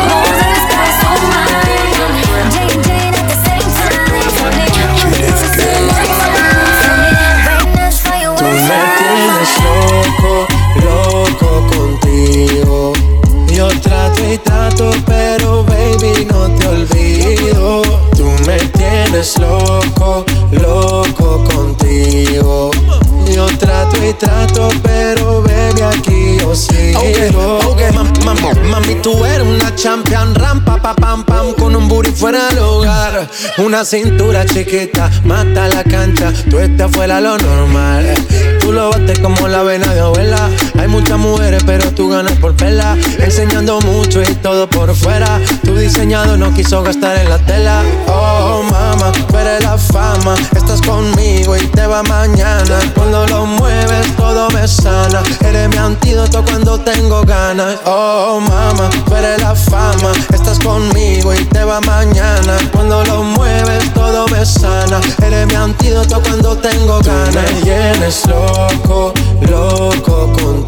y trato, pero baby no te olvido. Tú me tienes loco, loco contigo. Yo trato y trato, pero baby aquí yo sigo. Ok, mam- mam- mami, tú eres una champion, rampa, pa, pam, pam, con un booty fuera del hogar. Una cintura chiquita, mata la cancha, tú estás fuera lo normal. Tú lo bates como la vena de abuela. Hay muchas mujeres, pero tú ganas por vela. Enseñando mucho y todo por fuera. Tu diseñado no quiso gastar en la tela. Oh, mama, eres la fama. Estás conmigo y te va mañana. Cuando lo mueves, todo me sana. Eres mi antídoto cuando tengo ganas. Oh, mama, eres la fama. Estás conmigo y te va mañana. Cuando lo mueves, todo me sana. Eres mi antídoto cuando tengo ganas. me tienes loco, loco contigo.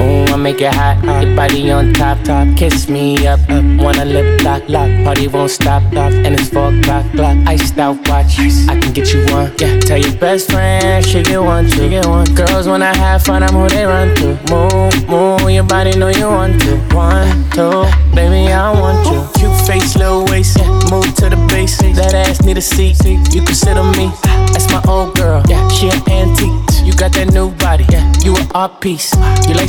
Ooh, I make it hot, your body on top, top. Kiss me up, up. Wanna lip lock, lock. Party won't stop, stop. And it's four o'clock, clock. Iced out watch, I can get you one. Yeah, tell your best friend she get one, she get one. Girls wanna have fun, I'm who they run to. Move, move, your body know you want to. One, two, baby I want you. Cute face, little waist. Move to the base. That ass need a seat, you can sit on me. That's my old girl, yeah. She an antique. You got that new body, yeah. You an art piece. You like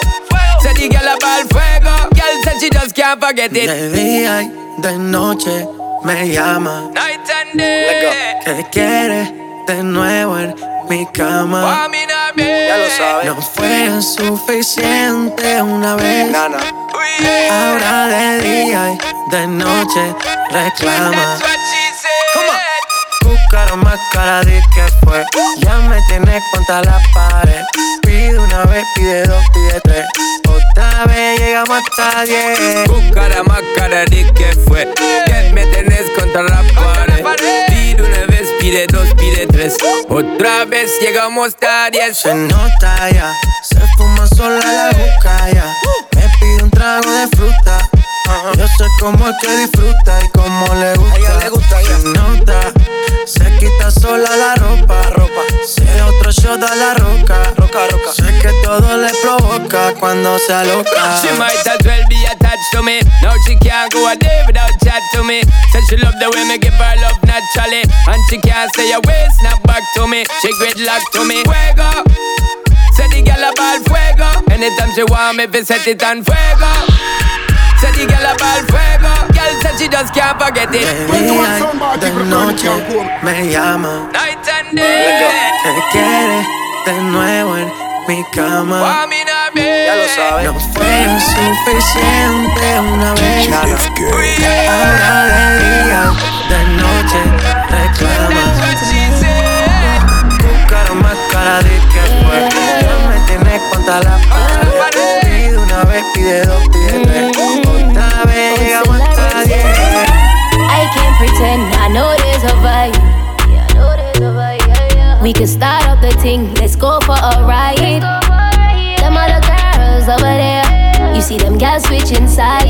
the girl a ball fuego. Girl said she just can't forget it. De día y de noche me llama. Night and day. Que quiere de nuevo en mi cama. Ya lo sabes. No fue suficiente una vez. Ahora de día y de noche reclama. Buscaron más cara de que fue. Ya me tienes contra la pared. Pide una vez, pide dos, pide tres. Otra vez llegamos hasta diez. Buscara más cara que fue. Que me tenés contra la pared. Pide una vez, pide dos, pide tres. Otra vez llegamos a diez. Se nota ya, se fuma sola la bucaya. Me pide un trago de fruta. Yo sé cómo es que disfruta y cómo le gusta. Se nota, se quita sola la ropa. Se otro shot a la roca. roca, roca. Sé que todo le provoca cuando se aloca. She might as well be attached to me. Now she can't go a day without chat to me. Said she love the way me give her love naturally. And she can't stay away, snap back to me. She gridlock to me. Fuego. Say the girl a fuego. Anytime she want me, fi set it on fuego. Say the girl a fuego. Girl said she just can't forget it. De día y de noche me llama. Night and day. Que quiere de nuevo en mi cama. Ya lo sabes. No fue suficiente una vez. Ahora de día, de noche reclama. Buscaron más cara de que fue. Ya me tienes contra la pared. Pide una vez, pide dos, We can start up the thing, let's go for a ride. Them other girls over there, you see them girls switching sides.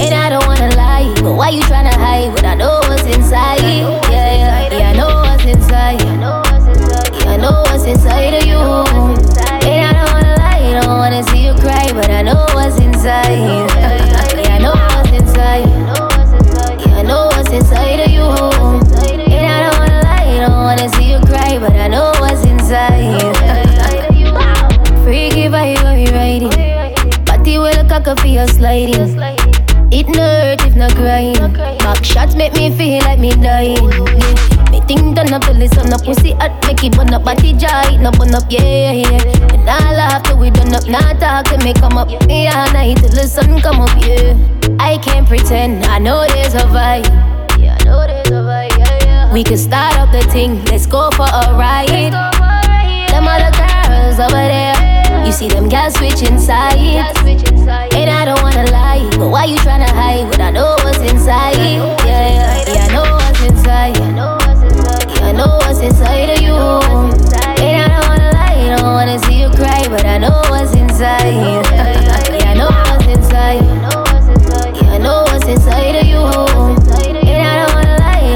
And I don't wanna lie, but why you tryna hide when I know what's inside? Yeah, yeah, yeah, I know what's inside. Yeah, I know what's inside of you. And I don't wanna lie, don't wanna see you cry, but I know what's inside. (laughs) Yeah, I know what's inside. Yeah, I know what's inside of you. And I don't wanna lie, don't wanna cry, but I know what's inside. Freaky vibe, what we riding? Body well cock up for your sliding. It no hurt if not crying. Back shots make me feel like me dying. Me think done up to listen up, pussy hot, make it burn up, body dry, no burn up, yeah, yeah. And laugh till we done up, not talk till me come up, yeah, night till the sun come up, yeah. I can't pretend, I know there's a vibe. Yeah, I know there's a vibe. We can start up the thing, let's go for a ride. Them other girls over there, you see them girls switching sides. And I don't wanna lie, but why you tryna hide when I know what's inside? Yeah, yeah, yeah, I know what's inside. Yeah, I know what's inside of you. And I don't wanna lie, don't wanna see you cry, but I know what's inside. Yeah, I know what's inside. Yeah, I know what's inside of you.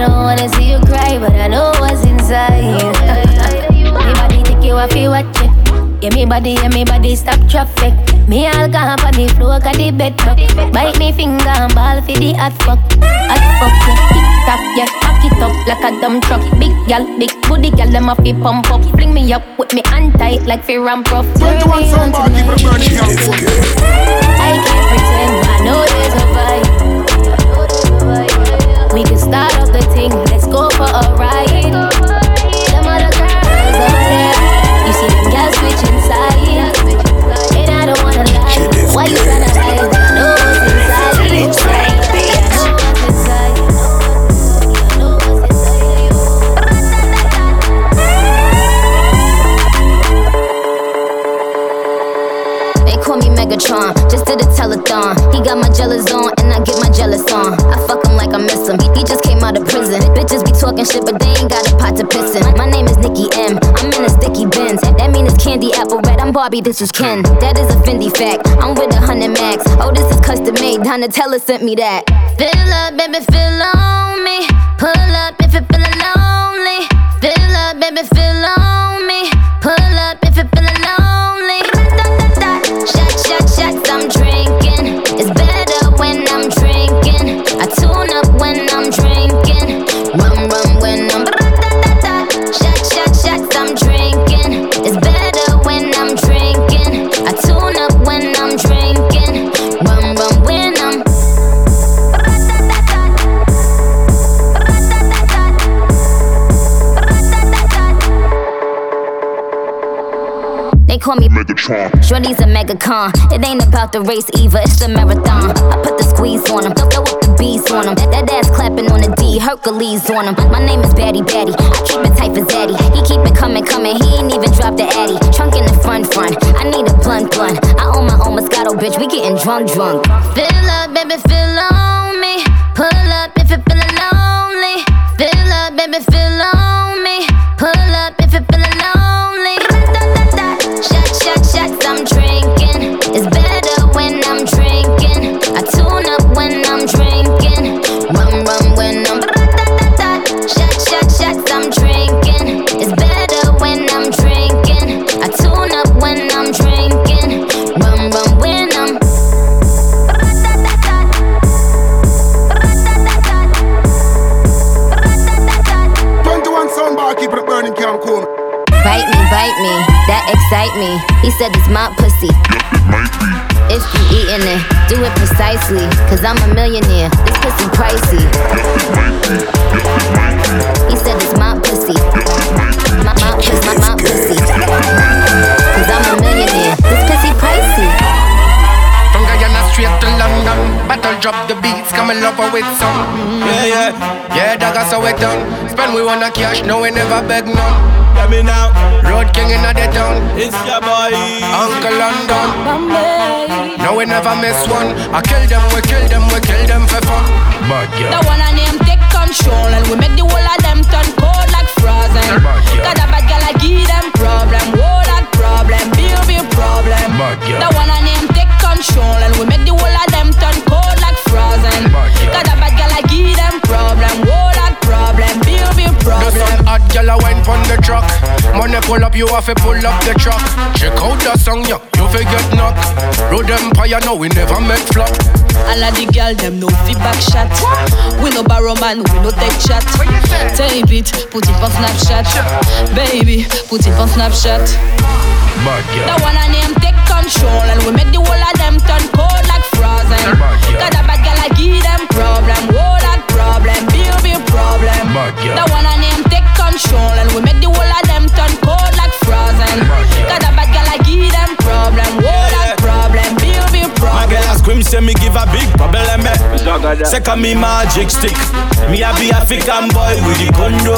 Don't wanna see you cry, but I know what's inside. Me body take you off you watch it. Yeah, me body, yeah, me body stop traffic. Me all gone on the floor, cause the bed rock. Bite me finger and ball for the hot fuck. Hot fuck, yeah, tick tock, yeah, back it up like a dumb truck. Big gal, big booty gal, them off fi pump up. Fling me up with me hand tight like fi ramp up. Turn me on tonight. I can't pretend, I know there's a vibe. We can start up the thing, let's go for a ride. Them other girls over there, you see them girls switching sides. And I don't wanna lie, why you tryna hide? No one's inside. Megatron, just did a telethon. He got my jealous on, and I get my jealous on. I fuck miss him. He, just came out of prison. Bitches be talking shit, but they ain't got a pot to piss in. My name is Nicki M. I'm in a sticky bins. That mean it's candy apple red. I'm Barbie, this is Ken. That is a Fendi fact. I'm with a hundred max. Oh, this is custom made. Donatella sent me that. Fill up, baby, fill on me. Pull up if you feeling lonely. Fill up, baby, fill on Shorty's a megacon. It ain't about the race either, it's the marathon. I put the squeeze on him, throw up the bees on him. That, ass clapping on the D, Hercules on him. My name is Batty Batty. I keep it tight for Zaddy. He keep it coming, coming. He ain't even dropped the Addy. Trunk in the front, front. I need a blunt, blunt. I own my own Moscato, bitch. We getting drunk, drunk. Fill up, baby, fill on I'm a millionaire, this pussy pricey. He said it's my pussy. My, my, pussy, my, my pussy. Cause I'm a millionaire, this pussy pricey. From Guyana straight to London. Battle drop the beats, come and love her with some. Yeah, yeah. Yeah, dog, so we done. Spend we wanna cash, no, we never beg none. Let me now. Road king in the town. It's your boy. Uncle London. No, we never miss one. I kill them, we kill them, we kill them for fun. Bad girl. The one and name take control and we make the whole of them turn cold like frozen. Got a bad girl, I give them problem, whole lot problem, big big problem. Bad girl. The one and name take control and we make the whole of them turn cold like frozen. Got a bad girl, I give them problem, whole lot problem, big big The problem. sun hot, gyal a wine pon the truck. Money pull up, you have to pull up the truck. Check out the song, yeah, you fi get knock. Road Empire, no, we never make flop. All of the girl them no feedback shot. We no borrow man, we no take chat. Tape it, put it on Snapchat. Baby, put it on Snapchat. Bad The one and name take control and we make the whole of them turn cold like frozen. Got a bad girl, I give them problem, whole lot problem, big big problem. Bad girl. The one and name take control and we make the whole of them turn cold like frozen. Got a bad girl, I give them problem, whole lot problem, big big My girl a scream say me give a big problem eh. Second me magic stick. Me a be African boy with the condo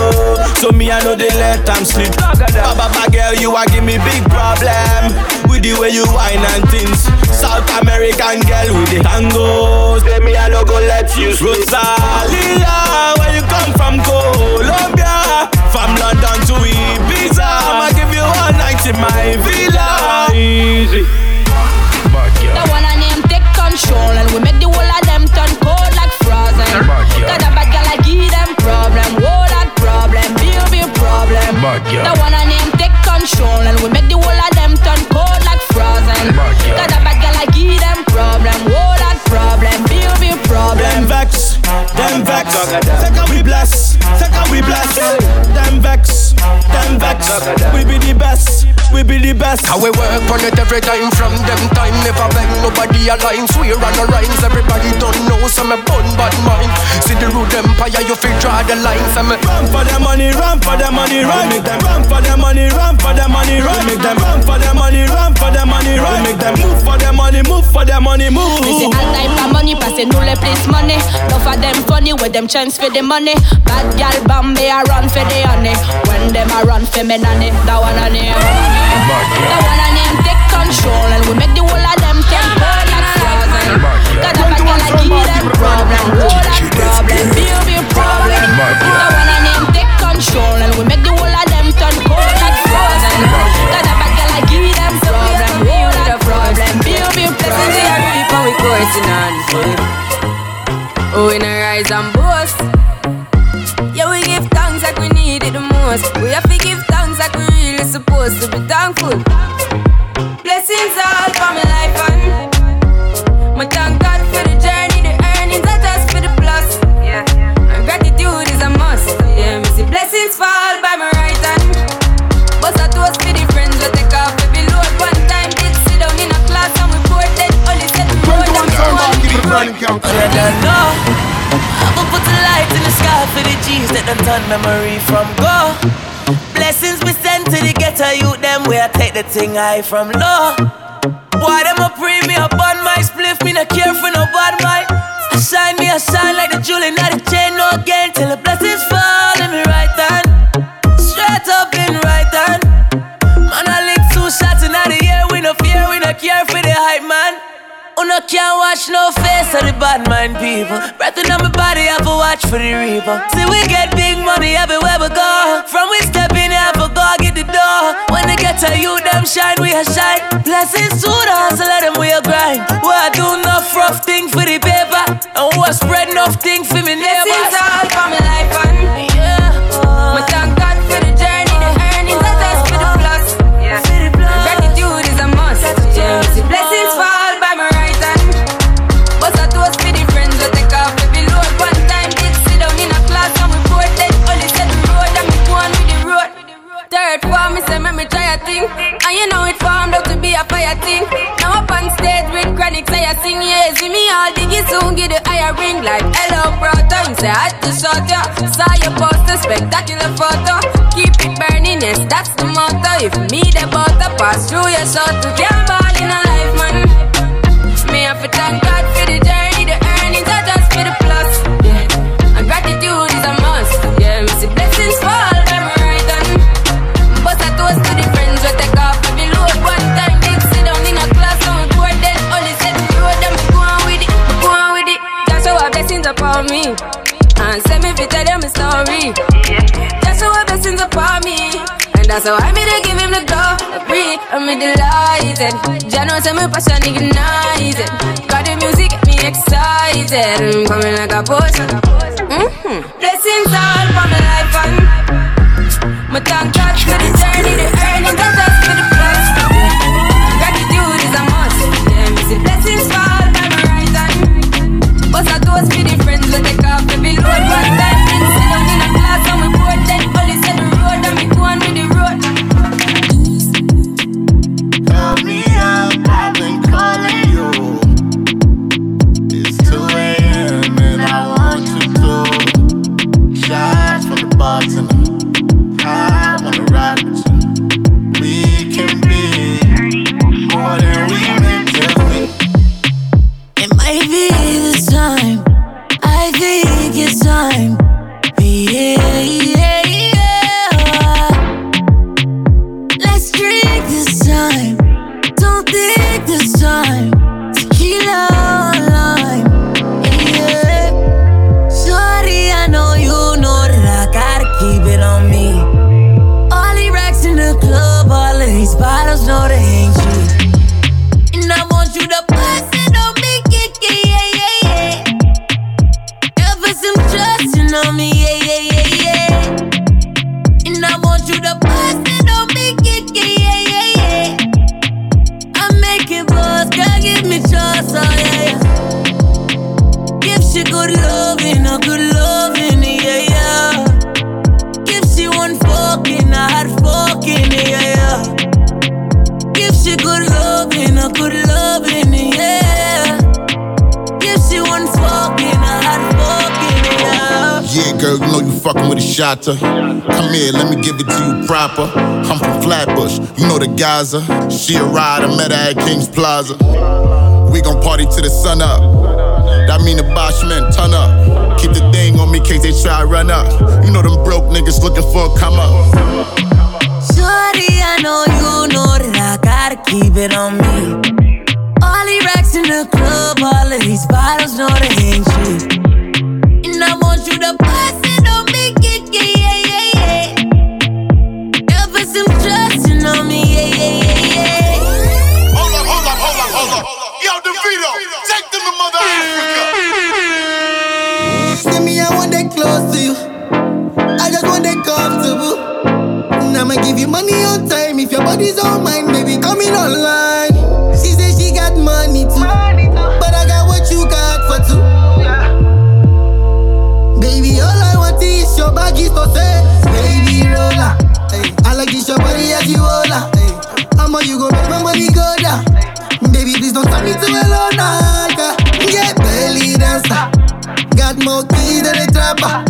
So me I know they let them slip. Baba baba girl you a give me big problem. With the way you whine and things. South American girl with the tango Say me I no go let you. Slip Rosalia you all night in my villa. Easy. The one and name take control and we make the whole of them turn cold like frozen. Got a bad girl, I give them problem, whole lot problem, big big problem. The one and them vex. Second we bless, second we bless. Them vex, them vex. We be the best, we be the best. How we work on it every time from them time Never beg nobody a line Swear on the rhymes Everybody don't know So me bun bad mind See the rude empire You feel draw the line So me Run for the money, run for the money, run. Make them run for the money, run for the money, run. Make them run for the money, run for the money, run. Make them move for the money, move for the money, move. Me say all type of money, passing no le place money. No for them funny, with them chance for the money. Bad gal Bombay a run for the honey. When them a run for me nanny, that one a name. That one a name take control and we make the whole of them turn cold like frozen. Got a bad gal I give them problem, Whole lot problem, baby problem. You the one and them take control, and we make the whole of them turn cold like frozen. Got a bad girl, I give them problem. Whole lot problem, baby blessings we are reaping, we coursing on. Oh, we no rise and boast. Yeah, we give thanks like we need it the most. We have to give thanks like we really supposed to be thankful. Blessings all for my life and my thank God for the journey, the earnings are just for the plus. Yeah, and gratitude is a must. Yeah, me see blessings fall by my right hand. But I toast for the friends we take off every load one time. Did sit down in a class and we poured that only said the road and so for the G's that done turn memory from go. Blessings we send to the ghetto youth, them where I take the thing high from low. Boy, them a pre me up on my spliff, me no care for no bad mind. Shine me, I shine like the jewel in can't watch no face of the bad mind people. Breathing on my body, I to watch for the reaper. See, we get big money everywhere we go. From we step in, I for go get the door. When they get to you, them shine, we a shine. Blessings to the hustle, let them we a grind. We a do enough rough thing for the paper. And we a spread enough thing for me neighbors. Blessings all for my See me all diggy soon, get the higher ring like hello, brother. You say I had to shot ya, saw your poster, spectacular photo. Keep it burning, yes, that's the motto. If me the butter pass through your shot, we can't ball in a life, man. Me have to thank God for upon me and send me fi tell them a story. That's show our blessings upon me. And that's how I made to give him the glory. I'm delighted. Jah knows I'm passion ignited. Got the music get me excited. I'm coming like a potion. Mm-hmm. Blessings all for my life and my thank God for the journey, She good loving, a good loving, yeah, yeah. Give she one fucking, a hot fucking, yeah, yeah. Give she good loving, a good loving, yeah. Give she one fucking, a hot fucking, yeah. Yeah, girl, you know you fucking with a shotter. Come here, let me give it to you proper. I'm from Flatbush, you know the Gaza. She a I met her at King's Plaza. We gon' party till the sun up. That mean the Boschman, turn up. Keep the thing on me in case they try run up. You know them broke niggas looking for a come up. Shorty, I know you know that I gotta keep it on me. All these racks in the club, all of these bottles know the ain't cheap. And I want you to bust body's on mine, baby, coming online. She say she got money too, but I got what you got for two. Baby, all I want is your bag is for sale. Baby, roller. Hey, I like this your body as you roller. Hey, how you go make my money go down? Baby, please don't turn me to a loner. Get belly dancer. Got more keys than a trapper.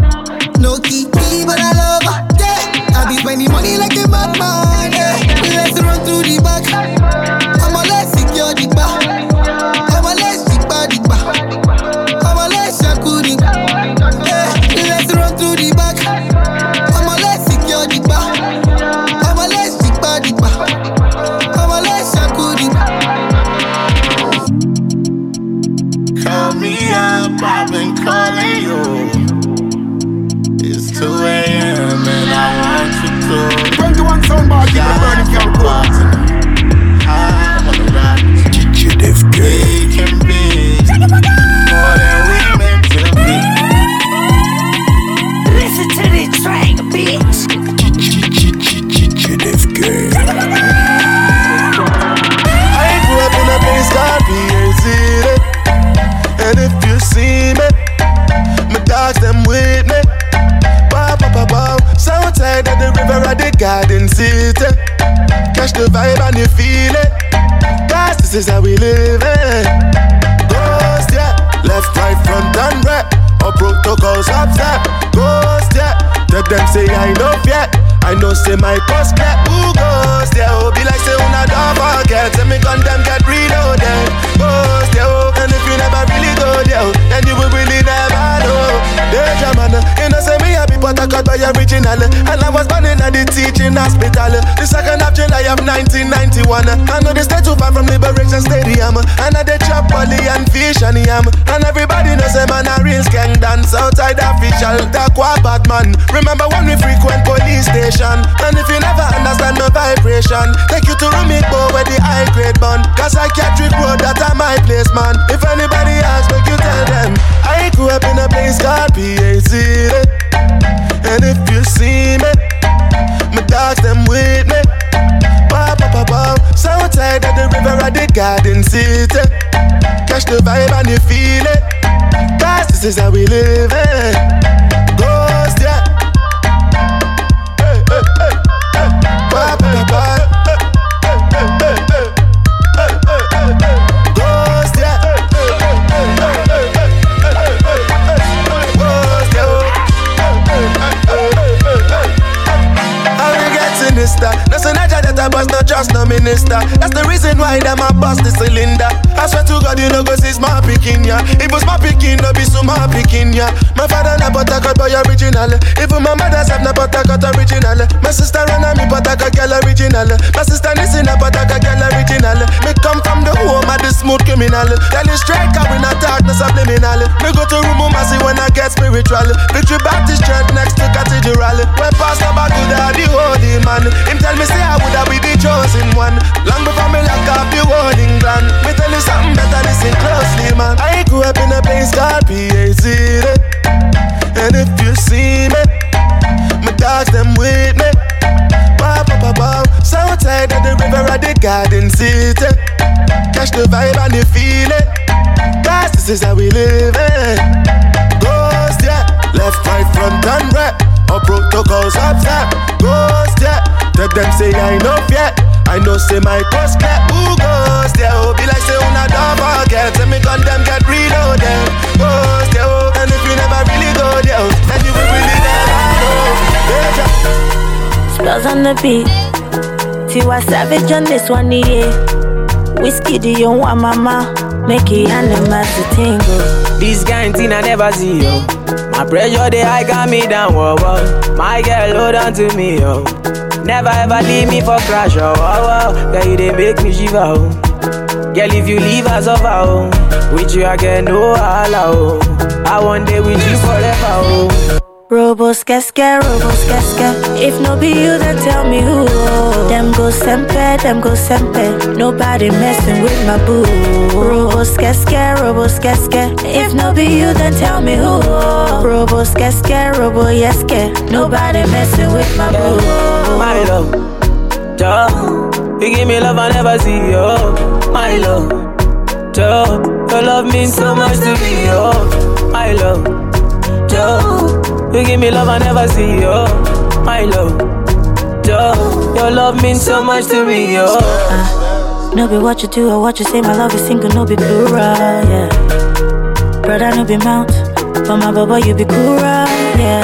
No key key, but I love her. Yeah, I be spending money like a madman. Garden city. Eh? Catch the vibe and you feel it. Cause this is how we live it. Ghost, yeah. Left, right, front, and right. Up protocols upset. Ghost, yeah. Tell them say I know yet. I know say my post get who ghost, yeah. Oh, be like say una don't forget. Say me gun them get but I got by original. And I was born in a the teaching hospital. The second of July of 1991. I know the state too far from Liberation Stadium. And I dey chop and fish and yam. And everybody knows say man a real skank dance outside official. That qua bad man. Remember when we frequent police station? And if you never understand my vibration, take you to Rumiko where the high grade bun. Cause I can't trick road that are my place, man. If anybody asks, make you tell them. I grew up in a place called PH City. And if you see me, my dogs them with me. Wow, wow, wow, wow. Southside of the river at the garden city. Catch the vibe and you feel it. Cause this is how we live it. Minister. That's the reason why them a bust the cylinder. I swear to God, you know, cause it's my picking, yeah. It was my picking, no be so my picking, yeah. My father na but I got boy original. Even my mother's have na but I got original. My sister run me, but I got girl original. My sister listen up, but I got girl original. Me come from the home of the smooth criminal. Tell you straight, we not talk, no subliminal. Me go to room, I see when I get spiritual. Victory Baptist Church next to Cathedral. Where Pastor Baguda, the holy man. Him tell me say I would have be the chosen one. Long before me lock up the warning plan. Me tell you something better, listen closely, man. I grew up in a place called PH City. And if you see me, my dogs them with me. Wow, wow, wow, wow. Southside of the river at the garden city. Catch the vibe and you feel it. Cause this is how we live it. Ghost, yeah. Left, right, front, and right. Up protocols upset. Ghost, yeah. Tell them say I know yet. I know say my post get who ghost, yeah. Oh, be like say oh, una don't forget. Say me gun them get reloaded. Ghost, yeah. Oh, and if you never really go there, oh, then you will really never know. Danger. Spellz on the beat. Tiwa Savage on this one, yeah. Whiskey, do you want mama? Make it animals to tingle. This kind thing I never see, yo. My pressure, they high got me down, whoa, whoa. My girl, hold on to me, yo. Never ever leave me for crash, oh, oh, oh. Girl, you they make me shiver, oh. Girl, if you leave us over, oh. With you, get no allow, oh. I want day with you forever, oh. Robo skeske, robo skeske. If no be you, then tell me who. Them go sempe, them go sempe. Nobody messing with my boo. Robo skeske, robo skeske. If no be you, then tell me who. Robo skeske, robo yeske. Nobody messing with my boo. My love, Joe, you give me love I never see, oh, my love. Joe, your love means so much to me, oh, my love. Joe, you give me love I never see, oh, my love. yo. your love means so much to me, oh. Uh, no be what you do or what you say, my love is single, no be plural, yeah. Brother, no be mount, but my baba, you be cool, yeah.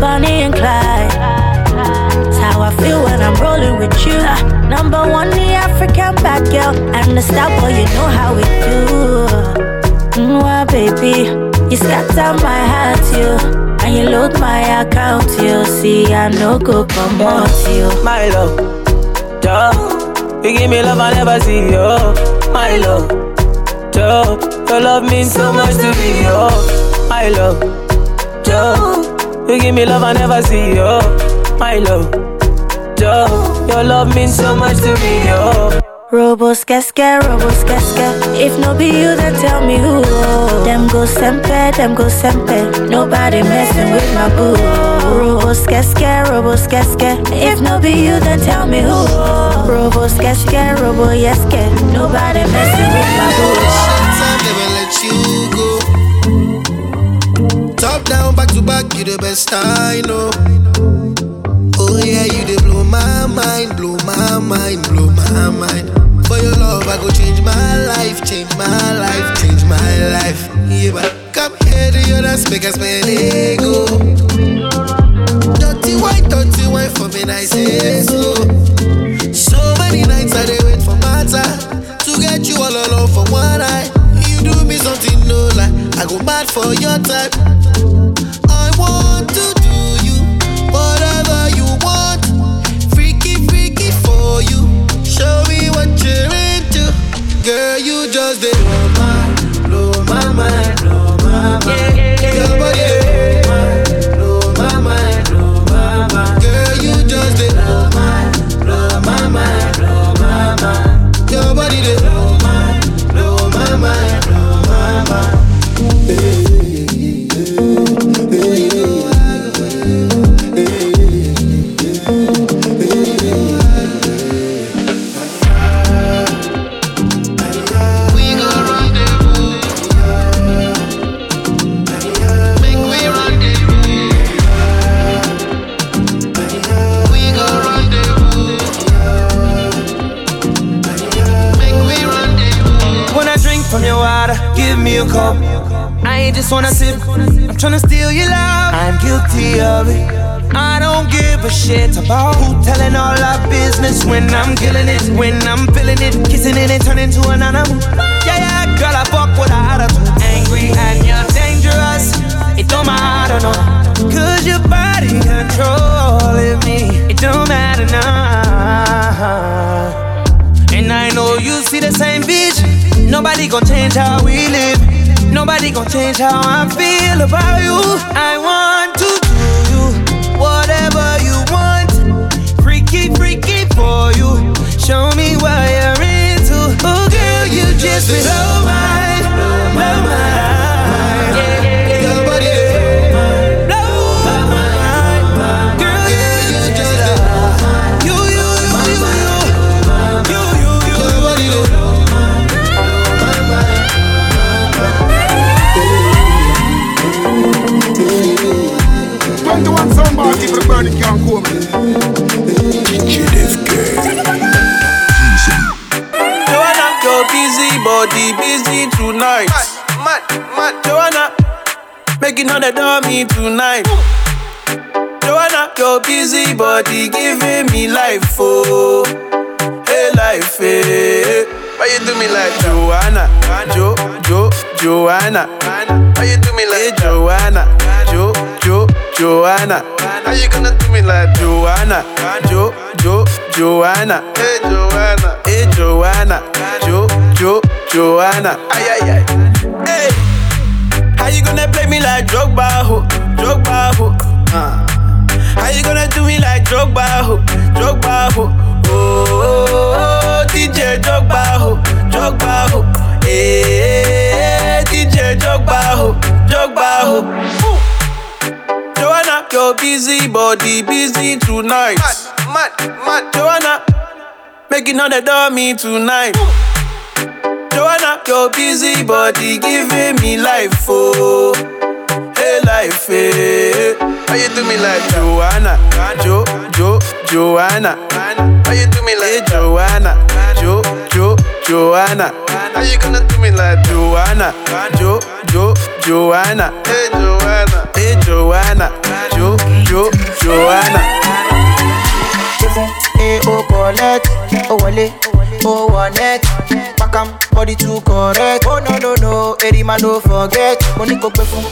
Bonnie and Clyde. That's how I feel when I'm rolling with you. Uh, number one, the African bad girl. And the star boy, you know how we do. Mwah, baby, you scatter my heart, you. And you load my account, you. See, I no go promote you. My love, Joe, you give me love I never see, oh, my love. Joe, your love means so much to me, oh, my love. Joe, you give me love I never see, oh, my love. Joe, your love means so much to me, oh. Robos casca, robos casca. If no be you, then tell me who. Oh. Them go sempe, them go sempe. Nobody messing with my boo. Oh. Robos casca, robos casca. If no be you, then tell me who. Oh. Robos casca, robo yeske. Nobody messing with my never let you go. Top down, back to back, you the best I know. Oh yeah, you blow my mind, blow my mind, blow my mind. For your love, I go change my life, change my life, change my life. Yeah, but come here to your dance, make us spend ego. Dirty white, dirty white for me, I say so. So many nights I they wait for matter to get you all alone for one night. You do me something no lie, I go mad for your type. I want to do you. Show me what you're into. Girl, you just did blow my, blow my mind, Joanna. Hey Joanna, Hey Joanna, Jo, Jo, Joanna. ay ay ay. Hey, how you gonna play me like Drogba, ho, Drogba, ho? Uh. How you gonna do me like Drogba, ho, Drogba, ho? Oh, oh, oh, DJ Drogba, ho, Drogba, ho. Hey, DJ Drogba, ho, Drogba, ho. Ooh. Joanna, your busy body busy tonight. Mad, mad. Joanna, Making all the dummy tonight. Joanna, your busy body giving me life, oh. Hey, life, hey. How you do me like Joanna? Jo, Jo, Joanna. How you do me like hey, Joanna? Jo, Jo, Joanna. How you gonna do me like Joanna? Jo, Jo, Joanna. Hey, Joanna. Hey, Joanna. Jo, Jo, Joanna. Hey, oh, collect, oh, wale, oh, one net. Pack 'em, body too correct. Oh, no, no, no, Eddie man, don't forget. Money go pay for,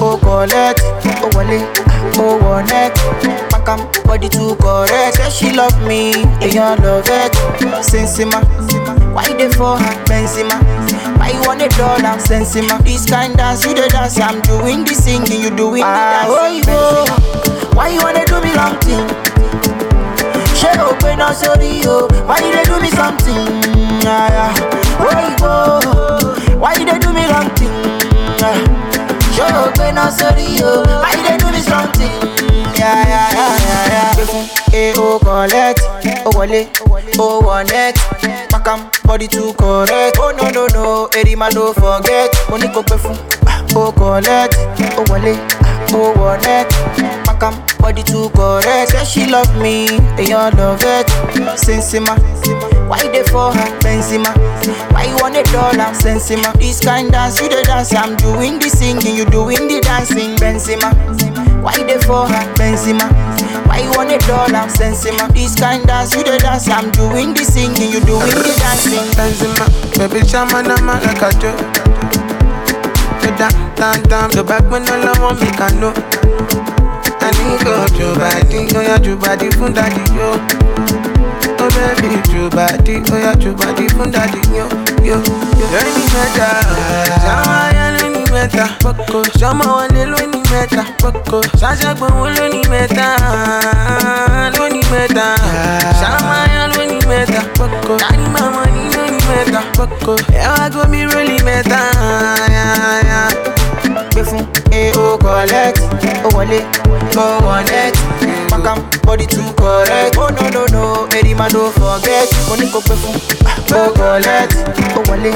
oh, collect, oh, wale, oh, one net. Pack 'em, body too correct. Say she love me, you love it. Sensima, why they for her, Benzema? Why you want a dollar, Sensima? This kind dance, you the dance, I'm doing the singing, you doing the ah, dance. Oh, you go. Why you wanna do me long thing? She open up sorry yo Why you they do me something? Ah, Where go? Why you ah. they do me wrong thing? Yeah. She open up sorry yo Why you they do me something? Yeah, yeah, yeah. Eh, oh, collect, oh, wale, oh. Pack 'em, body too correct. Oh, no, no, no, Eddie man, don't forget. Money go pay for, ah, oh, collect, oh, wale, oh, one Pack 'em, body too correct. Say she love me, and you love it. Sensima, why they for her, Benzema? Why you want a dollar, Sensima? This kind dance, you the dance, I'm doing the singing, you doing the dancing, Benzema. Why they for her, Benzema? Why you want a dollar, Sensima? This kind dance, you the dance, I'm doing the singing, you doing the dancing, Benzema, baby, chama na ma like a joke. The down, down, down, the back when all I want me can know. I need go to body, oh yeah, to body yo. Oh baby, to body, oh yeah, to body from yo, yo, yo. Lóní mẹ́ta, ṣáwá yá lóní mẹ́ta, pọ́kọ. Ṣọmọ wọlé lóní mẹ́ta, pọ́kọ. Ṣàṣàgbọ̀n wo lóní mẹ́ta, lóní mẹ́ta. Ṣáwá yá lóní mẹ́ta, pọ́kọ. Kárí màmá ní lóní mẹ́ta, pọ́kọ. Ẹ wá gómi rólì mẹ́ta. Gbé fún oh, collect, oh, one net. Pack 'em, body too correct. Oh, no, no, no, Eddie man, don't forget. Money go pay for, oh, collect, oh, wale,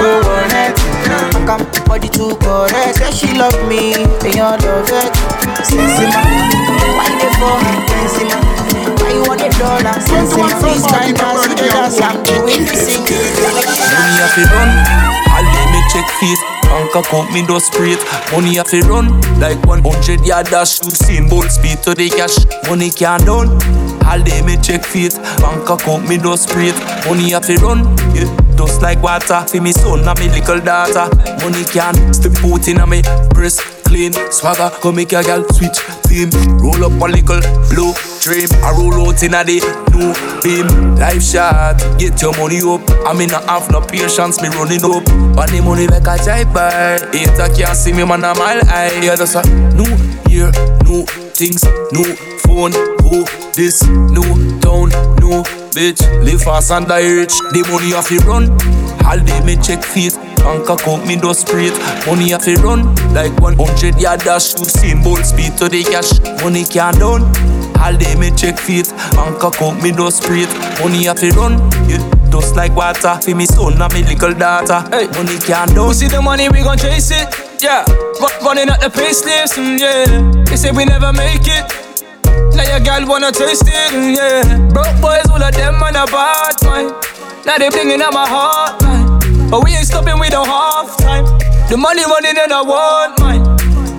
oh, one net. Pack 'em, body too correct. Say she love me, it. Sensima, why they for her, Benzema? Why you want a dollar, Sensima? This kind dance, you the dance, singing. Have to run, all day me check fees. Bank account me do straight. Money have to run, like 100 yard dash. You seen bull speed to the cash. Money can't done, all day me check fees. Bank account me do straight. Money have to run, yeah. Just like water, for me son and me little daughter. Money can step foot in a me breast clean. Swagger, come make a girl switch team. Roll up a little blue dream. I roll out in a day new beam. Life shot, get your money up. I mean, I have no patience, me running up. But the money make a drive by. Hater can't see me, man, I'm mile high. Yeah, that's a new year, new things, new phone, who this, new town, new bitch. Live fast and die rich. The money have to run. All day me check feet. Bank account me do straight. Money have to run. Like 100 yard dash. You seen bull speed to the cash. Money can't done. All day me check feet. Bank account me do straight. Money have to run. Yeah. Just like water. For me son and me little daughter. Hey. Money can't done. We see the money, we gon' chase it. Yeah, Run- running at the pace list, mm, yeah. They say we never make it. Now your girl wanna taste it, mm, yeah. Broke boys, all of them on a bad mind. Now they blinging at my heart, man. But we ain't stopping, we don't half time. The money running and I want mine.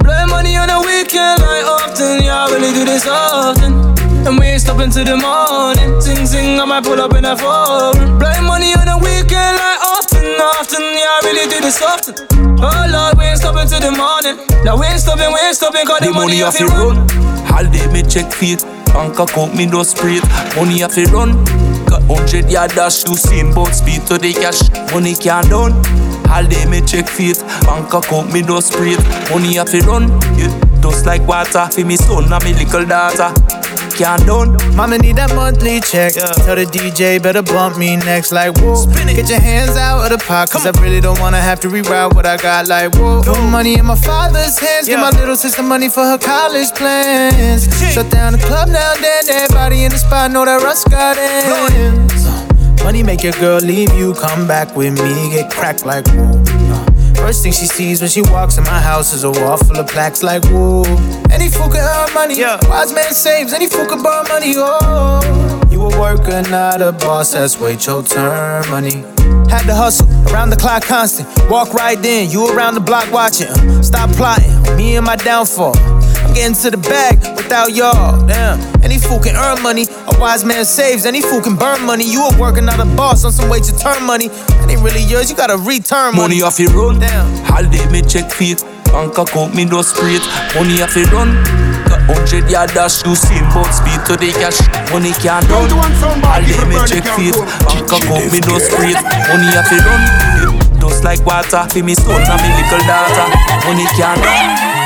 Blowing money on the weekend, like often, yeah, I really do this often. And we ain't stopping till the morning. Sing, sing, I might pull up in a foreign. Blowing money on the weekend, like often, often, yeah, I really do this often. Oh Lord, we ain't stopping till the morning. Now we ain't stopping, we ain't stopping, cause the, The money have to run. run. All day me check feet. Bank account me do straight. Money have to run. Got 100 yard dash. You seen both speed to the cash. Money can't done. All day me check feet. Bank account me do straight. Money have to run. Yeah. Just like water. For me son and me little daughter. Done. Mama need that monthly check. Tell the DJ better bump me next. Like, whoa. Get your hands out of the pot, cause I really don't wanna have to reroute what I got. Like, whoa. Put money in my father's hands. Give my little sister money for her college plans. Shut down the club now, then. Everybody in the spot know that Russ got in. Money make your girl leave you, come back with me, get cracked like whoa. First thing she sees when she walks in my house is a wall full of plaques like woo. Any fool can earn money, yeah. wise man saves, any fool can borrow money, oh. You a worker, not a boss, that's wait your turn, money. Had to hustle, around the clock constant. Walk right in, you around the block watching. Stop plotting, me and my downfall. I'm getting to the bag without y'all. Damn, any fool can earn money. A wise man saves, any fool can burn money. You a worker, not a boss, on some way to turn money. That ain't really yours, you gotta return money. Money off it run. Holiday me check feet. Bank account me no straight. Money off it run. Got hundred yard dash you seen bout speed to the cash. Money can't run. Holiday me check feet. Bank account me no straight. Money off it run. Just like water, fi me son and me little daughter. Money can't run.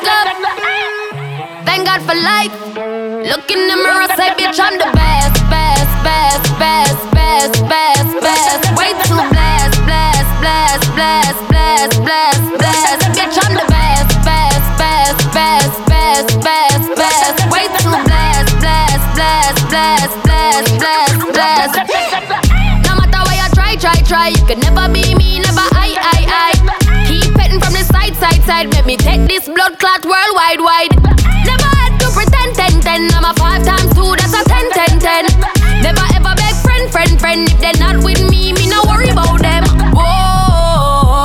When up, thank God for life. Look in the mirror, say, bitch, I'm the best, best, best, best, best, best, best. Way too blessed, blessed, blessed, blessed, blessed, blessed, blessed. Bitch, I'm the best, best, best, best, best, best, best. Way too blessed, blessed, blessed, blessed, blessed, blessed, blessed. No matter where you try, try, try, you can never be me, never I, I, I. Petting from the side, side, side. Let me take this blood clot worldwide, wide. Never had to pretend, ten, ten. I'm a five times two, that's a ten, ten, ten. Never ever beg friend, friend, friend. If they're not with me, me no worry about them. Whoa,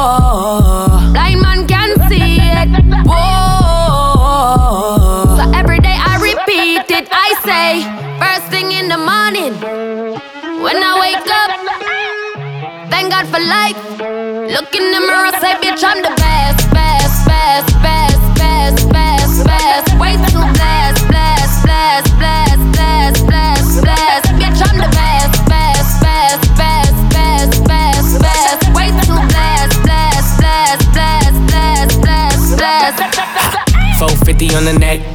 blind man can see it. Whoa, so every day I repeat it. I say, first thing in the morning, when I wake up. Thank God for life. Look in the mirror, say, bitch, I'm the best, best, best, best, best, best, best. Way too blessed, blessed, blessed, blessed, blessed, blessed, blessed. Bitch, I'm the best, best, best, best, best, best, best. Way too blessed, blessed, blessed, blessed, blessed, blessed, blessed. 450 on the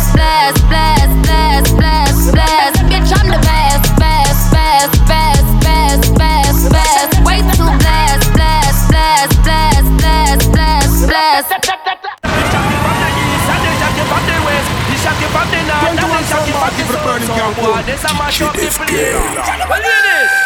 blessed, blessed, blessed, blessed. Bitch, I'm the best, best, best, best, best, best, best. Way too. Yeah.